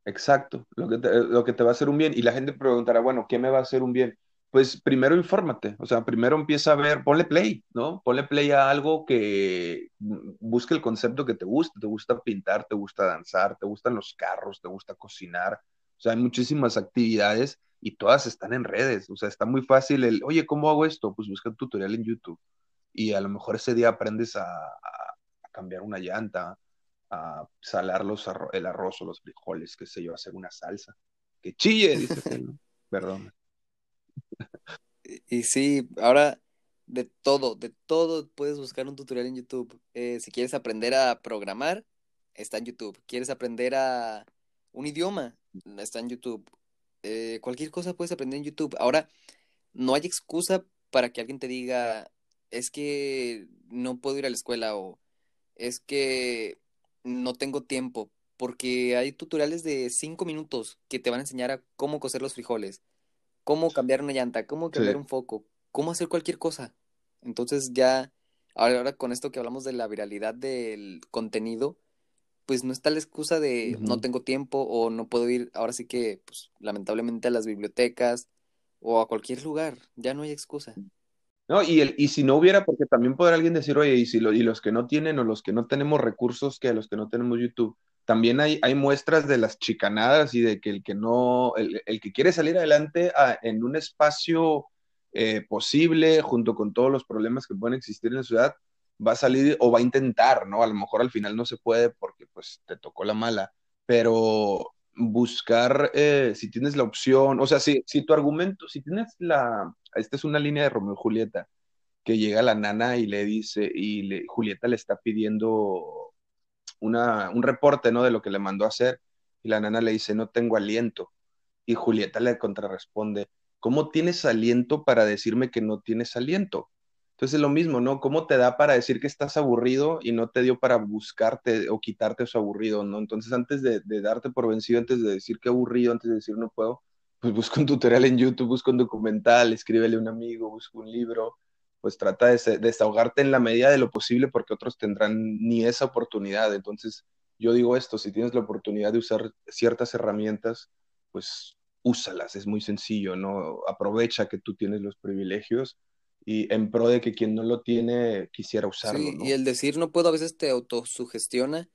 Speaker 2: Exacto, lo que, lo que te va a hacer un bien. Y la gente preguntará, bueno, ¿qué me va a hacer un bien? pues primero infórmate, o sea, primero empieza a ver, ponle play, ¿no? Ponle play a algo que busque el concepto que te gusta, te gusta pintar, te gusta danzar, te gustan los carros, te gusta cocinar, o sea, hay muchísimas actividades y todas están en redes, o sea, está muy fácil el, oye, ¿cómo hago esto? Pues busca un tutorial en YouTube y a lo mejor ese día aprendes a, cambiar una llanta, a salar los el arroz o los frijoles, qué sé yo, hacer una salsa. Que chille, dice él. Perdón. *laughs*
Speaker 1: Y sí, ahora de todo, de todo puedes buscar un tutorial en YouTube. Eh, si quieres aprender a programar, está en YouTube. ¿Quieres aprender a un idioma? Está en YouTube. Eh, cualquier cosa puedes aprender en YouTube. Ahora, no hay excusa para que alguien te diga, es que no puedo ir a la escuela o es que no tengo tiempo, porque hay tutoriales de cinco minutos que te van a enseñar a cómo cocer los frijoles cómo cambiar una llanta, cómo cambiar un foco, cómo hacer cualquier cosa. Entonces ya, ahora, ahora con esto que hablamos de la viralidad del contenido, pues no está la excusa de no tengo tiempo o no puedo ir, ahora sí que, pues lamentablemente a las bibliotecas o a cualquier lugar, ya no hay excusa.
Speaker 2: No, y, el, y si no hubiera, porque también podrá alguien decir, oye, y, si lo, y los que no tienen o los que no tenemos recursos, que los que no tenemos YouTube, también hay, hay muestras de las chicanadas y de que el que no, el, que quiere salir adelante en un espacio eh, posible, junto con todos los problemas que pueden existir en la ciudad, va a salir o va a intentar, ¿no? A lo mejor al final no se puede porque pues te tocó la mala, pero buscar, eh, si tienes la opción, o sea, si, si tu argumento, si tienes la, esta es una línea de Romeo y Julieta, que llega la nana y le dice, y Julieta le está pidiendo un reporte, ¿no? De lo que le mandó a hacer. Y la nana le dice, no tengo aliento. Y Julieta le contrarresponde, ¿cómo tienes aliento para decirme que no tienes aliento? Entonces es lo mismo, ¿no? ¿Cómo te da para decir que estás aburrido y no te dio para buscarte o quitarte eso aburrido, ¿no? Entonces antes de, darte por vencido, antes de decir que aburrido, antes de decir no puedo, pues busca un tutorial en YouTube, busca un documental, escríbele a un amigo, busca un libro, pues trata de desahogarte en la medida de lo posible porque otros tendrán ni esa oportunidad. Entonces yo digo esto, si tienes la oportunidad de usar ciertas herramientas, pues úsalas, es muy sencillo, ¿no? Aprovecha que tú tienes los privilegios y en pro de que quien no lo tiene quisiera usarlo. Sí,
Speaker 1: y el decir no puedo a veces te autosugestiona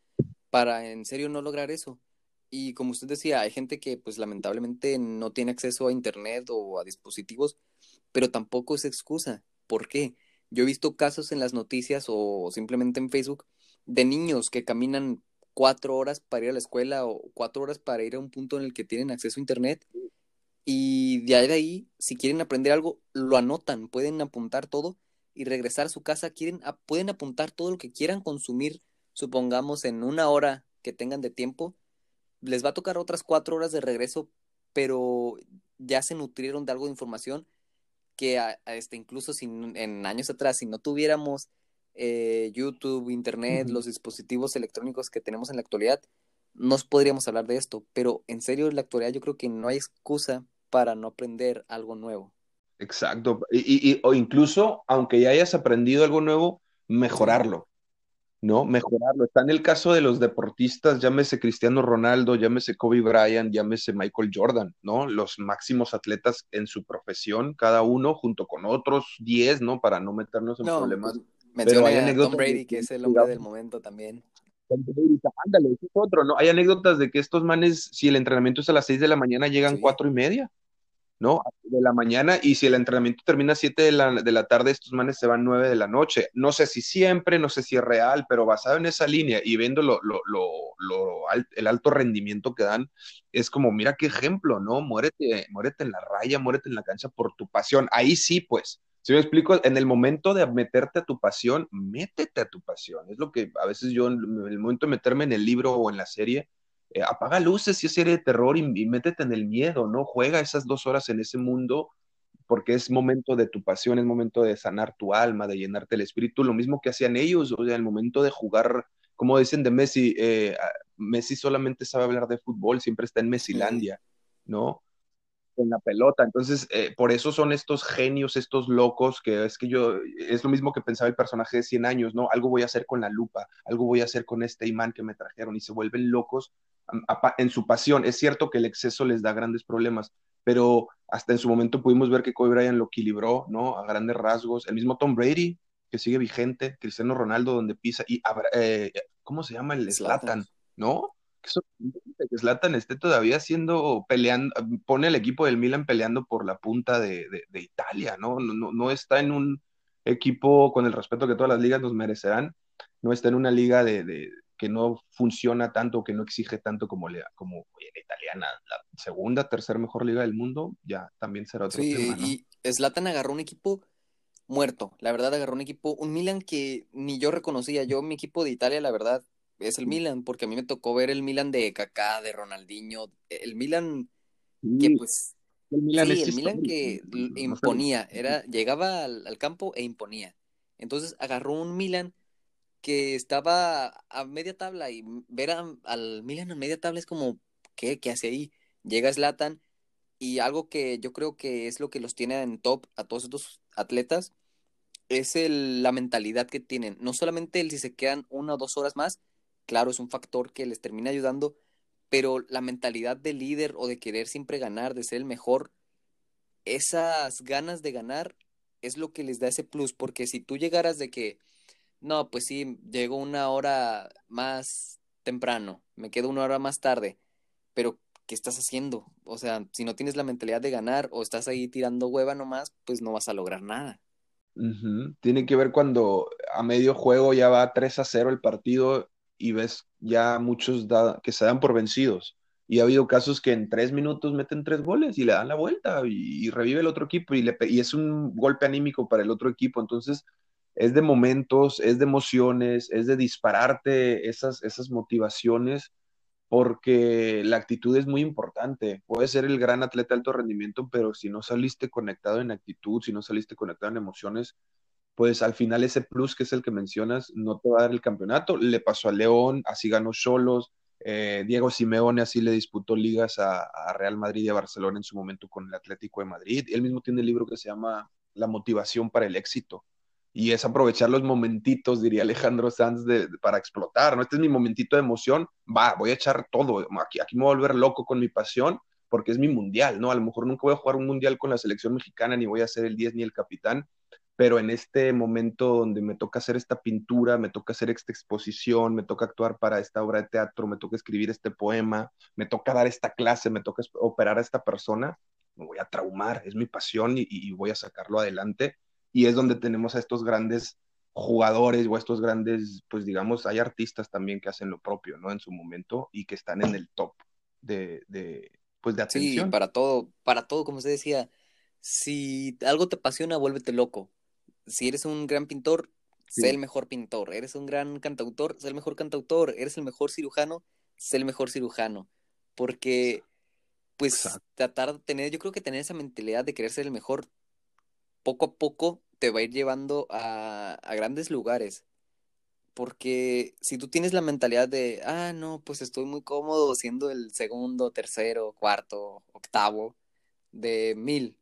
Speaker 1: para en serio no lograr eso. Y como usted decía, hay gente que pues lamentablemente no tiene acceso a internet o a dispositivos, pero tampoco es excusa. ¿Por qué? Yo he visto casos en las noticias o simplemente en Facebook de niños que caminan cuatro horas para ir a la escuela o cuatro horas para ir a un punto en el que tienen acceso a internet. Y de ahí, si quieren aprender algo, lo anotan, pueden apuntar todo y regresar a su casa, quieren, pueden apuntar todo lo que quieran consumir, supongamos en una hora que tengan de tiempo, les va a tocar otras cuatro horas de regreso, pero ya se nutrieron de algo de información que este, incluso si en años atrás, si no tuviéramos eh, YouTube, Internet, los dispositivos electrónicos que tenemos en la actualidad, nos podríamos hablar de esto, pero en serio en la actualidad yo creo que no hay excusa para no aprender algo nuevo.
Speaker 2: Exacto, y, o incluso, aunque ya hayas aprendido algo nuevo, mejorarlo, ¿no? Mejorarlo. Está en el caso de los deportistas, llámese Cristiano Ronaldo, llámese Kobe Bryant, llámese Michael Jordan, ¿no? Los máximos atletas en su profesión, cada uno junto con otros 10, ¿no? Para no meternos en problemas
Speaker 1: Menciona a Tom Brady, que es el hombre del momento también.
Speaker 2: Ándale, es otro, ¿no? Hay anécdotas de que estos manes, si el entrenamiento es a las 6 de la mañana, llegan cuatro y media, ¿no? De la mañana, y si el entrenamiento termina a 7 de la, de la tarde, estos manes se van 9 de la noche. No sé si siempre, no sé si es real, pero basado en esa línea y viendo lo, lo, lo, el alto rendimiento que dan, es como, mira qué ejemplo, ¿no? Muérete, muérete en la raya, muérete en la cancha por tu pasión. Ahí sí, pues, si me explico, en el momento de meterte a tu pasión, métete a tu pasión. Es lo que a veces yo, en el momento de meterme en el libro o en la serie, eh, apaga luces si es serie de terror y, métete en el miedo, ¿no? Juega esas dos horas en ese mundo porque es momento de tu pasión, es momento de sanar tu alma, de llenarte el espíritu, lo mismo que hacían ellos, o sea, el momento de jugar, como dicen de Messi, eh, Messi solamente sabe hablar de fútbol, siempre está en Messilandia, ¿no? en la pelota. Entonces, eh, por eso son estos genios, estos locos, que es que yo, es lo mismo que pensaba el personaje de 100 años, ¿no? Algo voy a hacer con la lupa, algo voy a hacer con este imán que me trajeron y se vuelven locos en su pasión. Es cierto que el exceso les da grandes problemas, pero hasta en su momento pudimos ver que Kobe Bryant lo equilibró, ¿no? A grandes rasgos. El mismo Tom Brady, que sigue vigente, Cristiano Ronaldo, donde pisa, y eh, ¿cómo se llama? El Slatan, ¿no? que Zlatan esté todavía siendo peleando, pone el equipo del Milan peleando por la punta de, Italia, ¿no? ¿no? No, está en un equipo con el respeto que todas las ligas nos merecerán, no está en una liga de, que no funciona tanto, que no exige tanto como, le, como la italiana, la segunda, tercera mejor liga del mundo, ya también será otro tema. ¿no?
Speaker 1: Y Zlatan agarró un equipo muerto, la verdad agarró un equipo, un Milan que ni yo reconocía, yo mi equipo de Italia, la verdad, es el Milan, porque a mí me tocó ver el Milan de Kaká, de Ronaldinho, el Milan que pues el Milan, sí, el Milan que imponía, era llegaba al, campo e imponía. Entonces agarró un Milan que estaba a media tabla y ver al Milan a media tabla es como ¿qué, qué hace ahí? Llega Zlatan y algo que yo creo que es lo que los tiene en top a todos estos atletas es el, la mentalidad que tienen. No solamente el si se quedan una o dos horas más, claro, es un factor que les termina ayudando, pero la mentalidad de líder o de querer siempre ganar, de ser el mejor, esas ganas de ganar es lo que les da ese plus, porque si tú llegaras de que, no, pues sí, llego una hora más temprano, me quedo una hora más tarde, pero ¿qué estás haciendo? O sea, si no tienes la mentalidad de ganar o estás ahí tirando hueva nomás, pues no vas a lograr nada.
Speaker 2: Tiene que ver cuando a medio juego ya va 3 a 0 el partido y ves ya muchos que se dan por vencidos. Y ha habido casos que en tres minutos meten tres goles y le dan la vuelta y, revive el otro equipo y, es un golpe anímico para el otro equipo. Entonces, es de momentos, es de emociones, es de dispararte esas, esas motivaciones porque la actitud es muy importante. Puedes ser el gran atleta alto rendimiento, pero si no saliste conectado en actitud, si no saliste conectado en emociones, pues al final ese plus que es el que mencionas no te va a dar el campeonato. Le pasó a León, así ganó Solos, eh, Diego Simeone así le disputó ligas a, a, Real Madrid y a Barcelona en su momento con el Atlético de Madrid. Él mismo tiene el libro que se llama La motivación para el éxito y es aprovechar los momentitos, diría Alejandro Sanz, de, para explotar, ¿no? Este es mi momentito de emoción, va, voy a echar todo, aquí, aquí me voy a volver loco con mi pasión, porque es mi mundial, ¿no? A lo mejor nunca voy a jugar un mundial con la selección mexicana, ni voy a ser el 10 ni el capitán, pero en este momento donde me toca hacer esta pintura, me toca hacer esta exposición, me toca actuar para esta obra de teatro, me toca escribir este poema, me toca dar esta clase, me toca operar a esta persona, me voy a traumar, es mi pasión y, y voy a sacarlo adelante y es donde tenemos a estos grandes jugadores o estos grandes, pues digamos, hay artistas también que hacen lo propio, ¿no? En su momento y que están en el top de, de pues de atención.
Speaker 1: Sí, para todo, para todo, como usted decía, si algo te apasiona, vuélvete loco. Si eres un gran pintor, sí. sé el mejor pintor. Eres un gran cantautor, sé el mejor cantautor. Eres el mejor cirujano, sé el mejor cirujano. Porque, pues, Exacto. tratar de tener, yo creo que tener esa mentalidad de querer ser el mejor poco a poco te va a ir llevando a, a, grandes lugares. Porque si tú tienes la mentalidad de, ah, no, pues estoy muy cómodo siendo el segundo, tercero, cuarto, octavo de mil,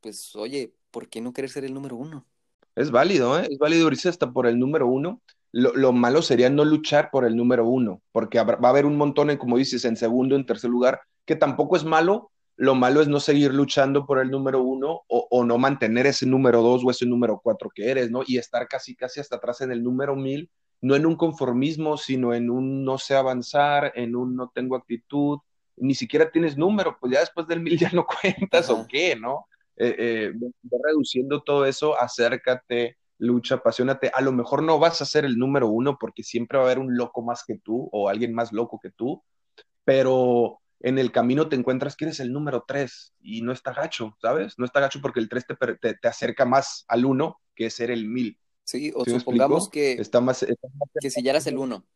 Speaker 1: pues oye, ¿por qué no querer ser el número uno?
Speaker 2: Es válido, ¿eh? Es válido irse hasta por el número uno. Lo, lo, malo sería no luchar por el número uno, porque va a haber un montón, en, como dices, en segundo, en tercer lugar, que tampoco es malo, lo malo es no seguir luchando por el número uno o, o, no mantener ese número dos o ese número cuatro que eres, ¿no? Y estar casi, casi hasta atrás en el número mil, no en un conformismo, sino en un no sé avanzar, en un no tengo actitud, ni siquiera tienes número, pues ya después del mil ya no *laughs* cuentas Ajá. o qué, ¿no? Eh, eh, reduciendo todo eso, acércate, lucha, apasionate. A lo mejor no vas a ser el número uno porque siempre va a haber un loco más que tú o alguien más loco que tú, pero en el camino te encuentras que eres el número 3 y no está gacho, ¿sabes? No está gacho porque el 3 te, te, te acerca más al 1 que ser el 1000.
Speaker 1: Sí, o ¿Sí supongamos que, está más, está más que si ya eras el 1,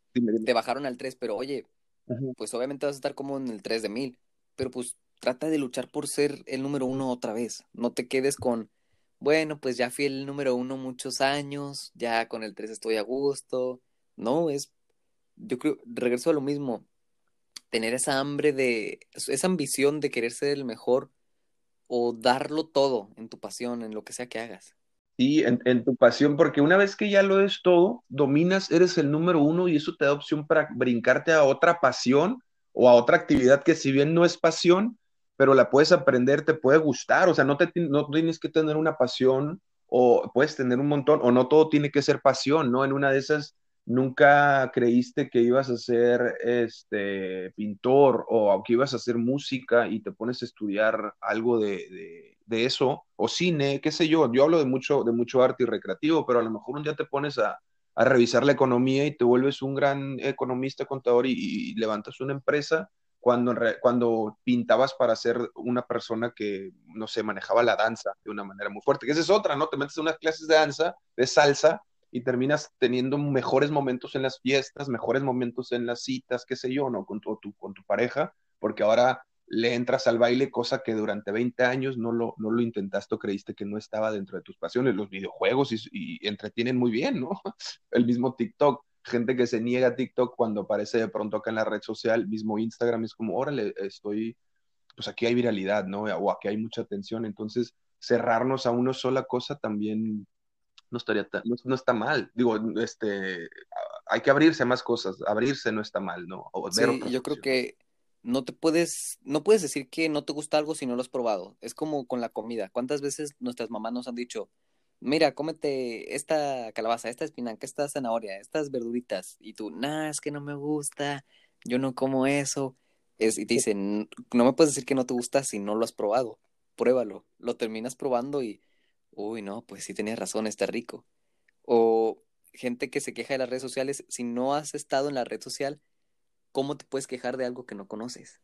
Speaker 1: te bajaron al 3, pero oye, uh -huh. pues obviamente vas a estar como en el 3 de 1000, pero pues trata de luchar por ser el número 1 otra vez, no te quedes con, bueno, pues ya fui el número 1 muchos años, ya con el 3 estoy a gusto, no, es, yo creo, regreso a lo mismo, tener esa hambre de, esa ambición de querer ser el mejor o darlo todo en tu pasión, en lo que sea que hagas.
Speaker 2: Sí, en, en, tu pasión, porque una vez que ya lo es todo, dominas, eres el número uno y eso te da opción para brincarte a otra pasión o a otra actividad que si bien no es pasión, pero la puedes aprender, te puede gustar, o sea, no, te, no tienes que tener una pasión o puedes tener un montón, o no todo tiene que ser pasión, ¿no? En una de esas nunca creíste que ibas a ser este pintor o que ibas a hacer música y te pones a estudiar algo de, de, eso, o cine, qué sé yo, yo hablo de mucho, de mucho arte y recreativo, pero a lo mejor un día te pones a, a revisar la economía y te vuelves un gran economista, contador y, levantas una empresa cuando, cuando pintabas para ser una persona que, no sé, manejaba la danza de una manera muy fuerte, que esa es otra, ¿no? Te metes unas clases de danza, de salsa, y terminas teniendo mejores momentos en las fiestas, mejores momentos en las citas, qué sé yo, ¿no? Con tu, con tu pareja, porque ahora le entras al baile, cosa que durante 20 años no lo, no lo intentaste o creíste que no estaba dentro de tus pasiones. Los videojuegos y, y entretienen muy bien, ¿no? *laughs* El mismo TikTok, gente que se niega a TikTok cuando aparece de pronto acá en la red social, mismo Instagram, es como, órale, estoy, pues aquí hay viralidad, ¿no? O aquí hay mucha atención, entonces cerrarnos a una sola cosa también no estaría no, no, está mal. Digo, este, hay que abrirse a más cosas. Abrirse no está mal, ¿no?
Speaker 1: O sí, yo creo que no te puedes, no puedes decir que no te gusta algo si no lo has probado. Es como con la comida. ¿Cuántas veces nuestras mamás nos han dicho, mira, cómete esta calabaza, esta espinaca, esta zanahoria, estas verduritas? Y tú, nah, es que no me gusta, yo no como eso. Es, y te dicen, no me puedes decir que no te gusta si no lo has probado. Pruébalo. Lo terminas probando y uy, no, pues sí tenías razón, está rico. O gente que se queja de las redes sociales, si no has estado en la red social, ¿cómo te puedes quejar de algo que no conoces?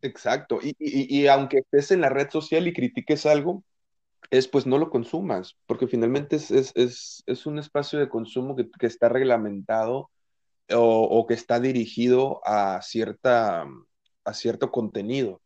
Speaker 2: Exacto, y, aunque estés en la red social y critiques algo, es pues no lo consumas, porque finalmente es, es, es, un espacio de consumo que, está reglamentado o, que está dirigido a, cierta, a cierto contenido.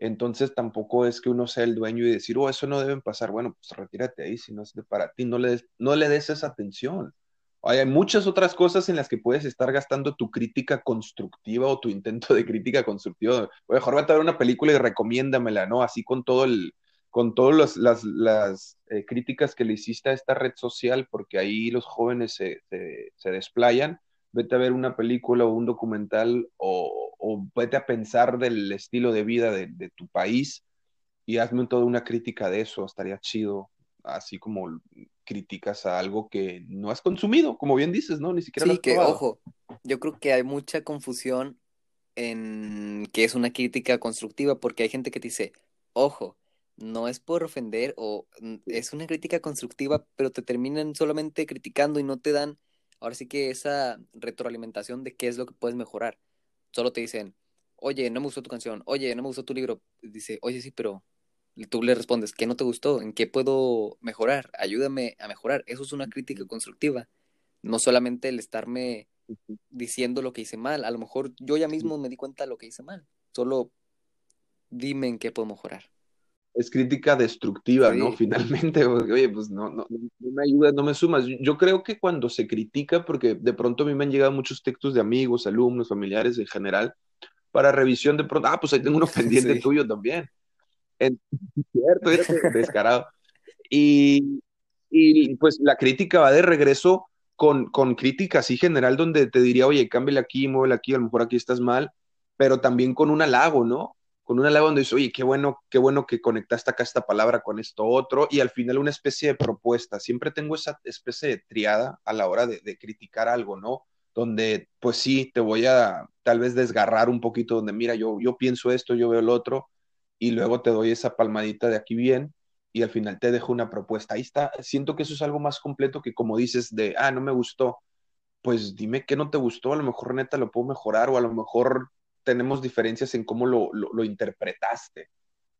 Speaker 2: Entonces tampoco es que uno sea el dueño y decir, oh, eso no deben pasar. Bueno, pues retírate ahí si no es de para ti, no le des, no le des esa atención. Hay muchas otras cosas en las que puedes estar gastando tu crítica constructiva o tu intento de crítica constructiva. Mejor vete a ver una película y recomiéndamela, ¿no? Así con todo el, con todas las, las, eh, críticas que le hiciste a esta red social, porque ahí los jóvenes se, se, desplayan. Vete a ver una película o un documental o, o vete a pensar del estilo de vida de, de tu país y hazme toda una crítica de eso, estaría chido así como críticas a algo que no has consumido, como bien dices, ¿no? Ni siquiera
Speaker 1: sí, que ojo, yo creo que hay mucha confusión en que es una crítica constructiva, porque hay gente que te dice, ojo, no es por ofender o es una crítica constructiva, pero te terminan solamente criticando y no te dan, ahora sí que esa retroalimentación de qué es lo que puedes mejorar. Solo te dicen, oye, no me gustó tu canción, oye, no me gustó tu libro. Dice, oye, sí, pero tú le respondes, ¿qué no te gustó? ¿En qué puedo mejorar? Ayúdame a mejorar. Eso es una crítica constructiva. No solamente el estarme diciendo lo que hice mal. A lo mejor yo ya mismo me di cuenta de lo que hice mal. Solo dime en qué puedo mejorar.
Speaker 2: Es crítica destructiva, ¿no? Finalmente, *laughs* oye, pues no, no, no me ayudas, no me sumas. Yo creo que cuando se critica, porque de pronto a mí me han llegado muchos textos de amigos, alumnos, familiares en general, para revisión de pronto, ah, pues ahí tengo uno *laughs* pendiente tuyo también *laughs* cierto, descarado. Y, y, pues la crítica va de regreso con, con crítica así general donde te diría, oye, cámbiale aquí, muévele aquí, a lo mejor aquí estás mal, pero también con un halago, ¿no? Con un halago donde dices, oye, qué bueno, qué bueno que conectaste acá esta palabra con esto otro, y al final una especie de propuesta. Siempre tengo esa especie de triada a la hora de, de criticar algo, ¿no? Donde, pues sí, te voy a tal vez desgarrar un poquito, donde mira, yo, yo pienso esto, yo veo el otro, y luego te doy esa palmadita de aquí bien y al final te dejo una propuesta. Ahí está, siento que eso es algo más completo que como dices de, ah, no me gustó, pues dime qué no te gustó, a lo mejor neta lo puedo mejorar o a lo mejor tenemos diferencias en cómo lo, lo, interpretaste.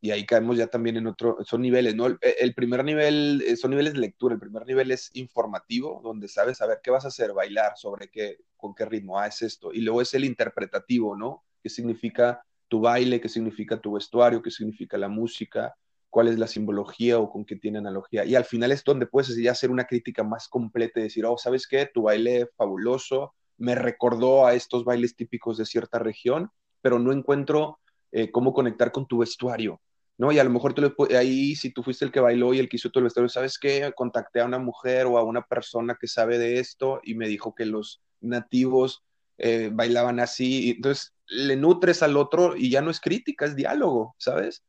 Speaker 2: Y ahí caemos ya también en otro, son niveles, ¿no? El, primer nivel, eh, son niveles de lectura, el primer nivel es informativo, donde sabes saber qué vas a hacer, bailar, sobre qué, con qué ritmo, ah, es esto. Y luego es el interpretativo, ¿no? ¿Qué significa tu baile, qué significa tu vestuario, qué significa la música, cuál es la simbología o con qué tiene analogía. Y al final es donde puedes ya hacer una crítica más completa y decir, oh, ¿sabes qué? Tu baile fabuloso me recordó a estos bailes típicos de cierta región, pero no encuentro eh, cómo conectar con tu vestuario. ¿no? Y a lo mejor tú ahí, si tú fuiste el que bailó y el que hizo todo el vestuario, ¿sabes qué? Contacté a una mujer o a una persona que sabe de esto y me dijo que los nativos eh, bailaban así. Entonces, le nutres al otro y ya no es crítica, es diálogo, ¿sabes?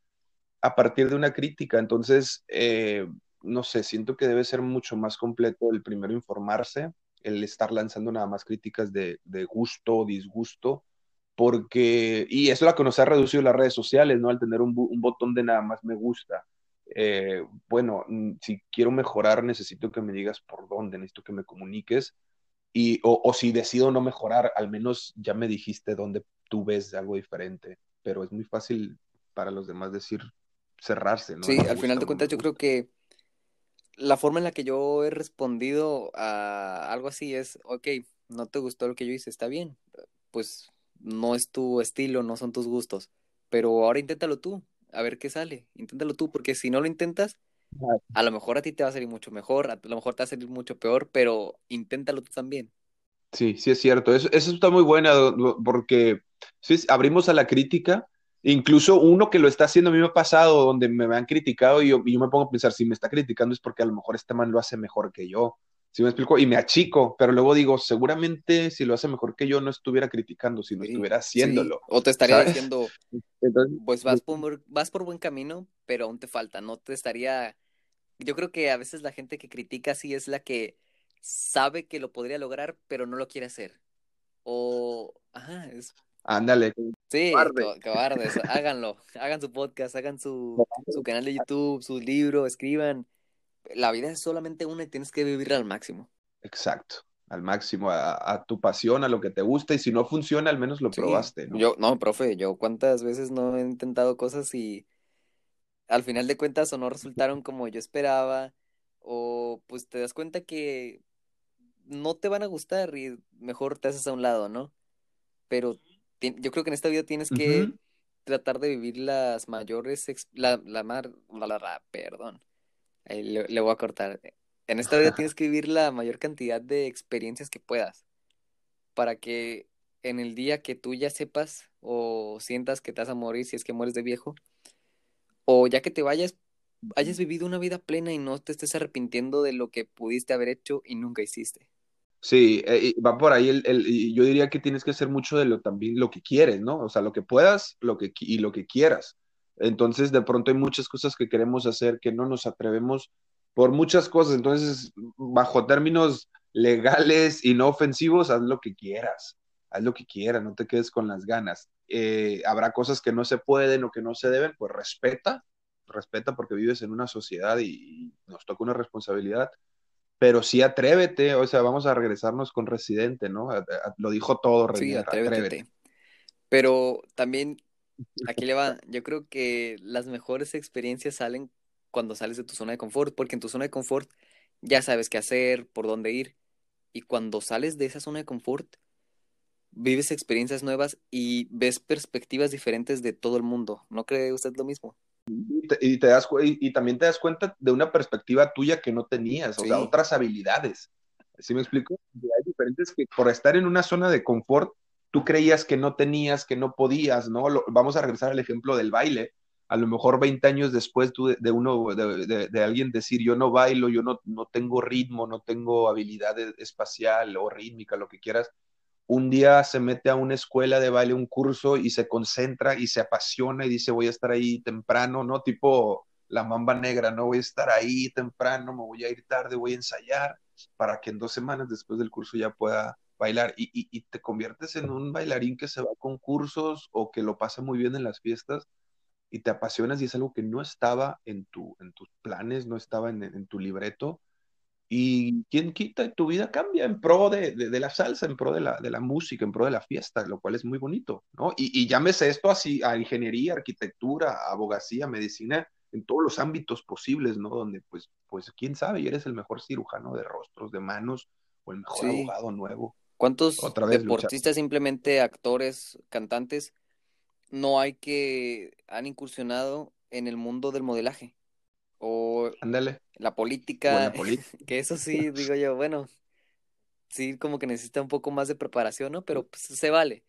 Speaker 2: A partir de una crítica. Entonces, eh, no sé, siento que debe ser mucho más completo el primero informarse, el estar lanzando nada más críticas de, gusto o disgusto, porque, y eso es lo que nos ha reducido las redes sociales, ¿no? Al tener un, botón de nada más me gusta. Eh, bueno, si quiero mejorar, necesito que me digas por dónde, necesito que me comuniques. Y, o, o si decido no mejorar, al menos ya me dijiste dónde tú ves algo diferente, pero es muy fácil para los demás decir cerrarse, ¿no?
Speaker 1: Sí, al final de cuentas yo creo que la forma en la que yo he respondido a algo así es, ok, no te gustó lo que yo hice, está bien, pues no es tu estilo, no son tus gustos, pero ahora inténtalo tú, a ver qué sale, inténtalo tú, porque si no lo intentas, a lo mejor a ti te va a salir mucho mejor, a lo mejor te va a salir mucho peor, pero inténtalo tú también.
Speaker 2: Sí, sí es cierto. Eso, eso está muy bueno porque sí, abrimos a la crítica. Incluso uno que lo está haciendo a mí me ha pasado donde me han criticado y yo, me pongo a pensar, si me está criticando es porque a lo mejor este man lo hace mejor que yo. ¿Sí me explico? Y me achico, pero luego digo, seguramente si lo hace mejor que yo no estuviera criticando, sino estuviera haciéndolo.
Speaker 1: O te estaría diciendo, *laughs* pues vas por, vas por buen camino, pero aún te falta, no te estaría... Yo creo que a veces la gente que critica sí es la que sabe que lo podría lograr, pero no lo quiere hacer. O, ajá, es...
Speaker 2: Ándale.
Speaker 1: Sí, cobardes, háganlo, hagan su podcast, hagan su, su canal de YouTube, su libro, escriban. La vida es solamente una y tienes que vivirla al máximo.
Speaker 2: Exacto, al máximo, a, tu pasión, a lo que te gusta, y si no funciona, al menos lo probaste, ¿no?
Speaker 1: Yo, no, profe, yo cuántas veces no he intentado cosas y al final de cuentas o no resultaron como yo esperaba, o pues te das cuenta que no te van a gustar y mejor te haces a un lado, ¿no? Pero yo creo que en esta vida tienes que tratar de vivir las mayores, la, la mar, la, la, perdón, le, voy a cortar. En esta vida *laughs* tienes que vivir la mayor cantidad de experiencias que puedas para que en el día que tú ya sepas o sientas que te vas a morir si es que mueres de viejo, o ya que te vayas, hayas vivido una vida plena y no te estés arrepintiendo de lo que pudiste haber hecho y nunca hiciste.
Speaker 2: Sí, eh, va por ahí el, yo diría que tienes que hacer mucho de lo también lo que quieres, ¿no? O sea, lo que puedas lo que, y lo que quieras. Entonces, de pronto hay muchas cosas que queremos hacer que no nos atrevemos por muchas cosas. Entonces, bajo términos legales y no ofensivos, haz lo que quieras, haz lo que quieras, no te quedes con las ganas. Eh, habrá cosas que no se pueden o que no se deben, pues respeta, respeta porque vives en una sociedad y nos toca una responsabilidad pero sí atrévete, o sea, vamos a regresarnos con Residente, ¿no? lo dijo todo,
Speaker 1: René, sí, atrévete. Pero también, *laughs* aquí le va, yo creo que las mejores experiencias salen cuando sales de tu zona de confort, porque en tu zona de confort ya sabes qué hacer, por dónde ir, y cuando sales de esa zona de confort, vives experiencias nuevas y ves perspectivas diferentes de todo el mundo. ¿No cree usted lo mismo?
Speaker 2: Y, te, das, y, también te das cuenta de una perspectiva tuya que no tenías, o sea, otras habilidades. ¿Sí me explico? hay diferentes que por estar en una zona de confort, tú creías que no tenías, que no podías, ¿no? vamos a regresar al ejemplo del baile. A lo mejor 20 años después tú de, uno, de, de, alguien decir, yo no bailo, yo no, no tengo ritmo, no tengo habilidad espacial o rítmica, lo que quieras, un día se mete a una escuela de baile, un curso y se concentra y se apasiona y dice voy a estar ahí temprano, ¿no? Tipo la mamba negra, ¿no? Voy a estar ahí temprano, me voy a ir tarde, voy a ensayar para que en dos semanas después del curso ya pueda bailar y, y, te conviertes en un bailarín que se va con cursos o que lo pasa muy bien en las fiestas y te apasionas y es algo que no estaba en, tu, en tus planes, no estaba en, en tu libreto y quien quita, tu vida cambia en pro de, de, la salsa, en pro de la, de la, música, en pro de la fiesta, lo cual es muy bonito, ¿no? Y, y, llámese esto así a ingeniería, arquitectura, abogacía, medicina, en todos los ámbitos posibles, ¿no? Donde, pues, pues quién sabe, y eres el mejor cirujano de rostros, de manos, o el mejor abogado nuevo.
Speaker 1: ¿Cuántos deportistas, simplemente actores, cantantes, no hay que han incursionado en el mundo del modelaje? O
Speaker 2: Ándale.
Speaker 1: la *laughs* política, que eso sí, *laughs* digo yo, bueno, sí, como que necesita un poco más de preparación, ¿no? Pero pues, se vale.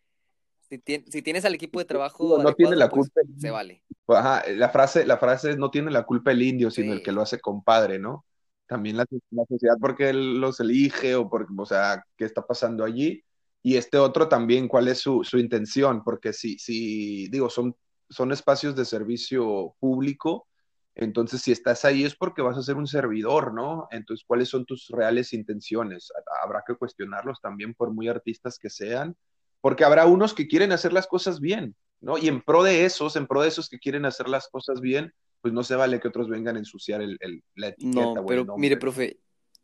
Speaker 1: Si, si, tienes al equipo de trabajo,
Speaker 2: no, tiene la pues, culpa.
Speaker 1: se vale.
Speaker 2: Ajá, la frase, la frase es no tiene la culpa el indio, sino el que lo hace compadre, ¿no? También la, sociedad porque él los elige o porque, o sea, ¿qué está pasando allí? Y este otro también, ¿cuál es su, su intención? Porque si, si, digo, son, son espacios de servicio público, entonces, si estás ahí es porque vas a ser un servidor, ¿no? Entonces, ¿cuáles son tus reales intenciones? Habrá que cuestionarlos también por muy artistas que sean, porque habrá unos que quieren hacer las cosas bien, ¿no? Y en pro de esos, en pro de esos que quieren hacer las cosas bien, pues no se vale que otros vengan a ensuciar el, la etiqueta.
Speaker 1: No, pero mire, profe,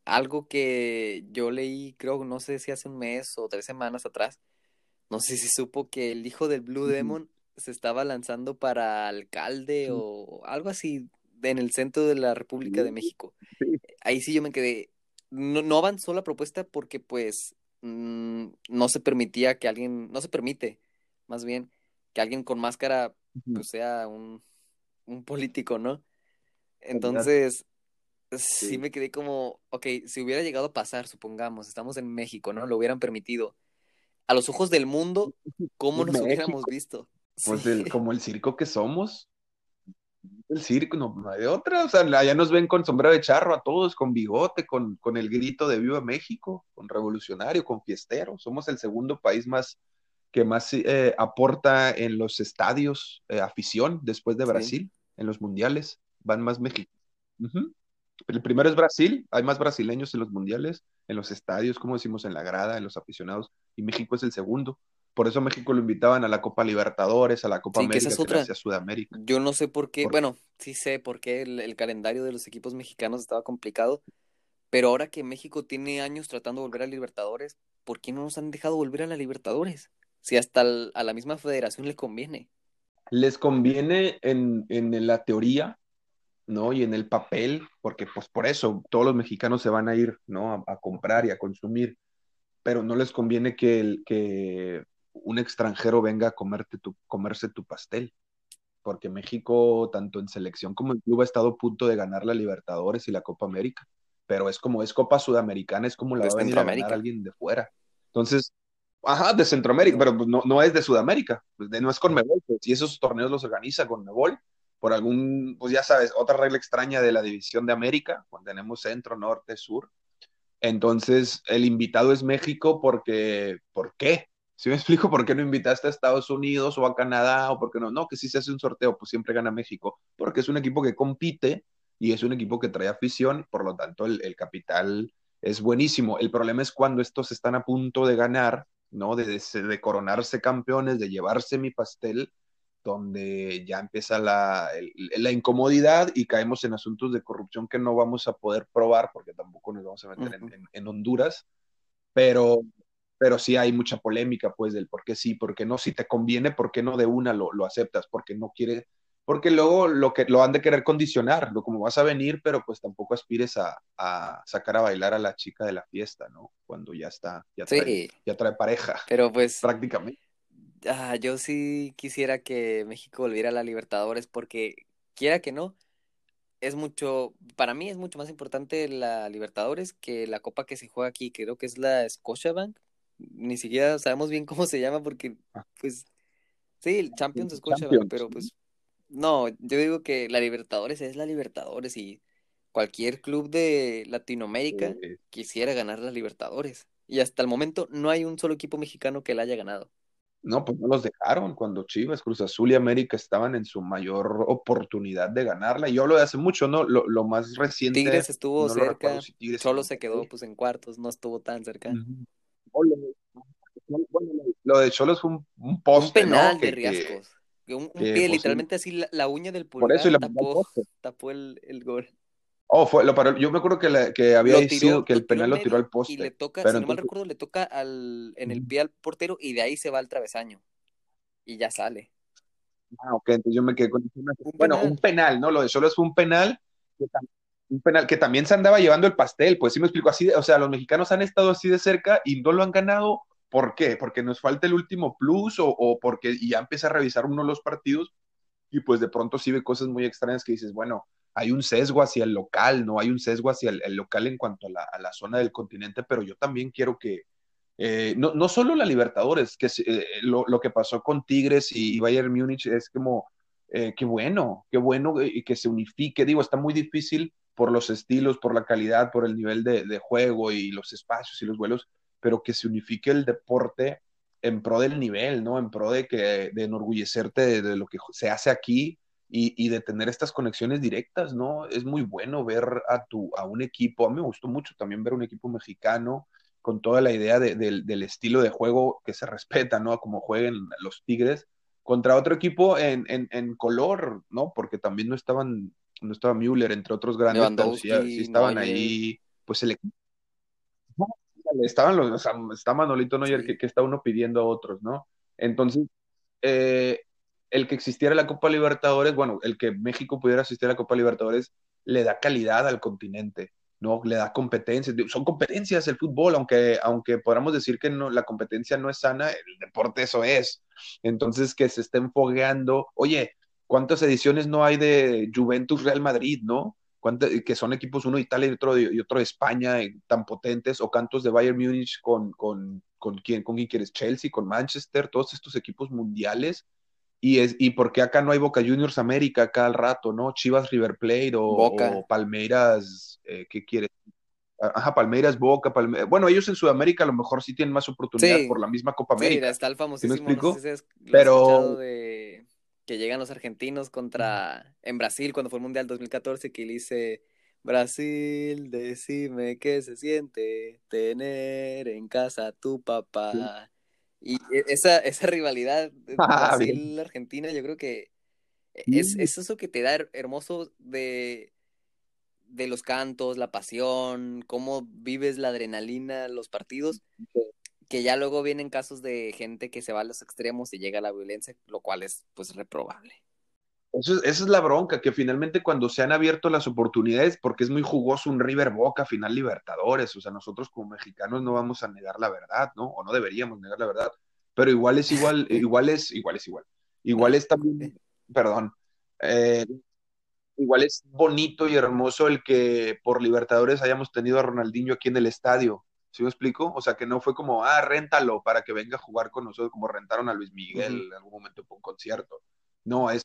Speaker 1: algo que yo leí, creo, no sé si hace un mes o tres semanas atrás, no sé si supo que el hijo del Blue Demon se estaba lanzando para alcalde o algo así en el centro de la República de México. Ahí sí yo me quedé. No, no avanzó la propuesta porque, pues, mm, no se permitía que alguien, no se permite, más bien, que alguien con máscara pues, sea un, un político, ¿no? Entonces, sí. me quedé como, ok, si hubiera llegado a pasar, supongamos, estamos en México, ¿no? Lo hubieran permitido. A los ojos del mundo, *laughs* ¿cómo nos hubiéramos visto?
Speaker 2: Pues como el circo que somos el circo, no, hay otra, o sea, allá nos ven con sombrero de charro a todos, con bigote, con, con el grito de Viva México, con revolucionario, con fiestero, somos el segundo país más que más eh, aporta en los estadios eh, afición después de Brasil, en los mundiales, van más México. El primero es Brasil, hay más brasileños en los mundiales, en los estadios, como decimos, en la grada, en los aficionados, y México es el segundo. Por eso México lo invitaban a la Copa Libertadores, a la Copa América, que Sudamérica.
Speaker 1: Yo no sé por qué, bueno, sí sé por qué el, calendario de los equipos mexicanos estaba complicado, pero ahora que México tiene años tratando de volver a Libertadores, ¿por qué no nos han dejado volver a la Libertadores? Si hasta a la misma federación le conviene.
Speaker 2: Les conviene en, en la teoría, ¿no? Y en el papel, porque pues por eso todos los mexicanos se van a ir, ¿no? A, comprar y a consumir, pero no les conviene que, el, que un extranjero venga a comerte tu, comerse tu pastel, porque México, tanto en selección como en club, ha estado a punto de ganar la Libertadores y la Copa América, pero es como es Copa Sudamericana, es como la va a venir a ganar alguien de fuera. Entonces, ajá, de Centroamérica, pero pues no, no es de Sudamérica, pues, no es con Mebol, pues, y esos torneos los organiza con Mebol, por algún, pues ya sabes, otra regla extraña de la división de América, cuando tenemos centro, norte, sur. Entonces, el invitado es México porque, ¿por qué? Si me explico por qué no invitaste a Estados Unidos o a Canadá o por qué no, no, que si se hace un sorteo, pues siempre gana México, porque es un equipo que compite y es un equipo que trae afición, por lo tanto el, el capital es buenísimo. El problema es cuando estos están a punto de ganar, ¿no? De, de, de coronarse campeones, de llevarse mi pastel, donde ya empieza la, la, incomodidad y caemos en asuntos de corrupción que no vamos a poder probar porque tampoco nos vamos a meter uh -huh. en, en, Honduras, pero, pero sí hay mucha polémica pues del por qué sí, por qué no, si te conviene, por qué no de una lo, lo aceptas, porque no quiere, porque luego lo, que, lo han de querer condicionar, lo como vas a venir, pero pues tampoco aspires a, a, sacar a bailar a la chica de la fiesta, ¿no? Cuando ya está, ya trae, sí. ya trae pareja.
Speaker 1: Pero pues...
Speaker 2: Prácticamente
Speaker 1: Ah, yo sí quisiera que México volviera a la Libertadores porque, quiera que no, es mucho, para mí es mucho más importante la Libertadores que la copa que se juega aquí, creo que es la Scotiabank. Ni siquiera sabemos bien *laughs* cómo se llama porque,
Speaker 2: Ah.
Speaker 1: pues, sí, el Champions Scotiabank, pero pues, no, yo digo que la Libertadores es la Libertadores y cualquier club de Latinoamérica
Speaker 2: Sí.
Speaker 1: quisiera ganar la Libertadores. Y hasta el momento no hay un solo equipo mexicano que la haya ganado.
Speaker 2: No, pues no los dejaron cuando Chivas, Cruz Azul y América estaban en su mayor oportunidad de ganarla. Y yo hablo de hace mucho, ¿no? Lo, lo más reciente.
Speaker 1: Tigres estuvo
Speaker 2: no
Speaker 1: cerca,
Speaker 2: recuerdo si Tigres
Speaker 1: solo se quedó pues en cuartos, no estuvo tan cerca.
Speaker 2: Lo, bueno, lo de Cholos fue un, un
Speaker 1: Un
Speaker 2: poste, ¿no?
Speaker 1: penal de
Speaker 2: Que, que,
Speaker 1: Riascos. que Un, un
Speaker 2: que
Speaker 1: pie,
Speaker 2: pues,
Speaker 1: literalmente así, la, la uña del
Speaker 2: por eso y
Speaker 1: pulgar
Speaker 2: al
Speaker 1: tapó,
Speaker 2: poste.
Speaker 1: tapó el, el gol.
Speaker 2: Oh, fue, lo paró. Yo me acuerdo que, la- que había
Speaker 1: Lo
Speaker 2: sido
Speaker 1: tiró,
Speaker 2: que el
Speaker 1: tiró
Speaker 2: penal
Speaker 1: en
Speaker 2: lo tiró al
Speaker 1: medio y
Speaker 2: poste.
Speaker 1: le toca,
Speaker 2: Pero
Speaker 1: si no mal recuerdo, le toca al, en el pie al portero y de ahí se va al travesaño. Y ya sale.
Speaker 2: ah, ok, entonces yo me quedé con.
Speaker 1: Un
Speaker 2: Bueno,
Speaker 1: penal.
Speaker 2: un penal, ¿no? Lo de Cholos fue un penal que, tam- un penal que también se andaba llevando el pastel, pues sí me explico así, de- o sea, los mexicanos han estado así de cerca y no lo han ganado. ¿Por qué? Porque nos falta el último plus o, o porque ya empieza a revisar uno los partidos y pues de pronto sí ve cosas muy extrañas que dices, bueno, hay un sesgo hacia el local, ¿no? Hay un sesgo hacia el, el local en cuanto a la, a la zona del continente, pero yo también quiero que, eh, no, no solo la Libertadores, que eh, lo, lo que pasó con Tigres y, y Bayern Múnich es como, eh, qué bueno, qué bueno eh, y que se unifique. Digo, está muy difícil por los estilos, por la calidad, por el nivel de, juego y los espacios y los vuelos, pero que se unifique el deporte en pro del nivel, ¿no? En pro de que de enorgullecerte de, lo que se hace aquí y, y, de tener estas conexiones directas, ¿no? Es muy bueno ver a tu a un equipo, a mí me gustó mucho también ver un equipo mexicano con toda la idea de, de, del estilo de juego que se respeta, ¿no? Como jueguen los Tigres contra otro equipo en, en, en color, ¿no? Porque también no estaban no estaba Müller entre otros grandes, pero sí, sí estaban Neuer. ahí, pues el equipo estaban los, o sea, está Manolito Neuer sí. que, que, está uno pidiendo a otros, ¿no? Entonces, eh, el que existiera la Copa Libertadores, bueno, el que México pudiera asistir a la Copa Libertadores, le da calidad al continente, ¿no? Le da competencias, son competencias el fútbol, aunque, aunque podamos decir que no, la competencia no es sana, el deporte eso es. Entonces, que se estén fogueando, oye, ¿cuántas ediciones no hay de Juventus Real Madrid, no? que son equipos uno de Italia y otro de, y otro de España eh, tan potentes, o cantos de Bayern Múnich con, con, con, quién, con quién quieres, Chelsea, con Manchester, todos estos equipos mundiales, y, es, y por qué acá no hay Boca Juniors América acá al rato, ¿no? Chivas River Plate o, o Palmeiras, eh, ¿qué quieres? Ajá, Palmeiras, Boca, Palmeiras. Bueno, ellos en Sudamérica a lo mejor sí tienen más oportunidad sí. por la misma Copa América.
Speaker 1: Sí, está el famosísimo,
Speaker 2: ¿Sí me explico?
Speaker 1: No sé si
Speaker 2: Pero...
Speaker 1: de que llegan los argentinos contra en Brasil cuando fue el Mundial 2014 que le dice Brasil, decime qué se siente tener en casa a tu papá. Sí. Y e, esa, esa rivalidad *laughs*
Speaker 2: Ah,
Speaker 1: Brasil-Argentina, yo creo que es, es, eso que te da hermoso de, de los cantos, la pasión, cómo vives la adrenalina, los partidos. Que ya luego vienen casos de gente que se va a los extremos y llega a la violencia, lo cual es pues reprobable.
Speaker 2: esa es la bronca, que finalmente cuando se han abierto las oportunidades, porque es muy jugoso un River Boca final Libertadores, o sea, nosotros como mexicanos no vamos a negar la verdad, ¿no? O no deberíamos negar la verdad, pero igual es igual, *laughs* igual es, igual es igual. Igual es también, *laughs* perdón, eh, igual es bonito y hermoso el que por Libertadores hayamos tenido a Ronaldinho aquí en el estadio. ¿Sí me explico? O sea, que no fue como, ah, réntalo para que venga a jugar con nosotros, como rentaron a Luis Miguel en algún momento por un concierto. No, es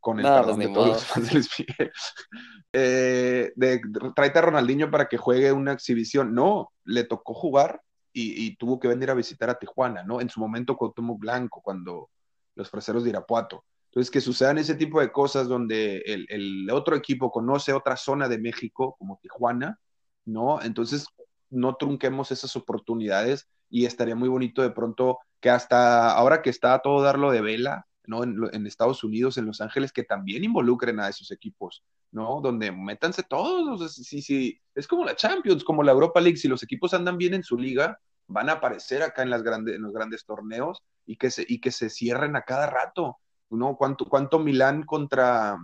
Speaker 2: con el perdón pues de todos los fans de Luis Miguel. *laughs* Eh, de, tráete a Ronaldinho para que juegue una exhibición. No, le tocó jugar y, tuvo que venir a visitar a Tijuana, ¿no? En su momento con Tomo Blanco, cuando los fraseros de Irapuato. Entonces, que sucedan ese tipo de cosas donde el, el, otro equipo conoce otra zona de México, como Tijuana, ¿no? Entonces, no trunquemos esas oportunidades y estaría muy bonito de pronto que hasta ahora que está todo darlo de vela, ¿no? En, Estados Unidos, en Los Ángeles, que también involucren a esos equipos, ¿no? Donde métanse todos, sí, sí, es como la Champions, como la Europa League, si los equipos andan bien en su liga, van a aparecer acá en, las grandes, en los grandes torneos y que, se, y que se cierren a cada rato, ¿no? ¿Cuánto, cuánto Milán contra,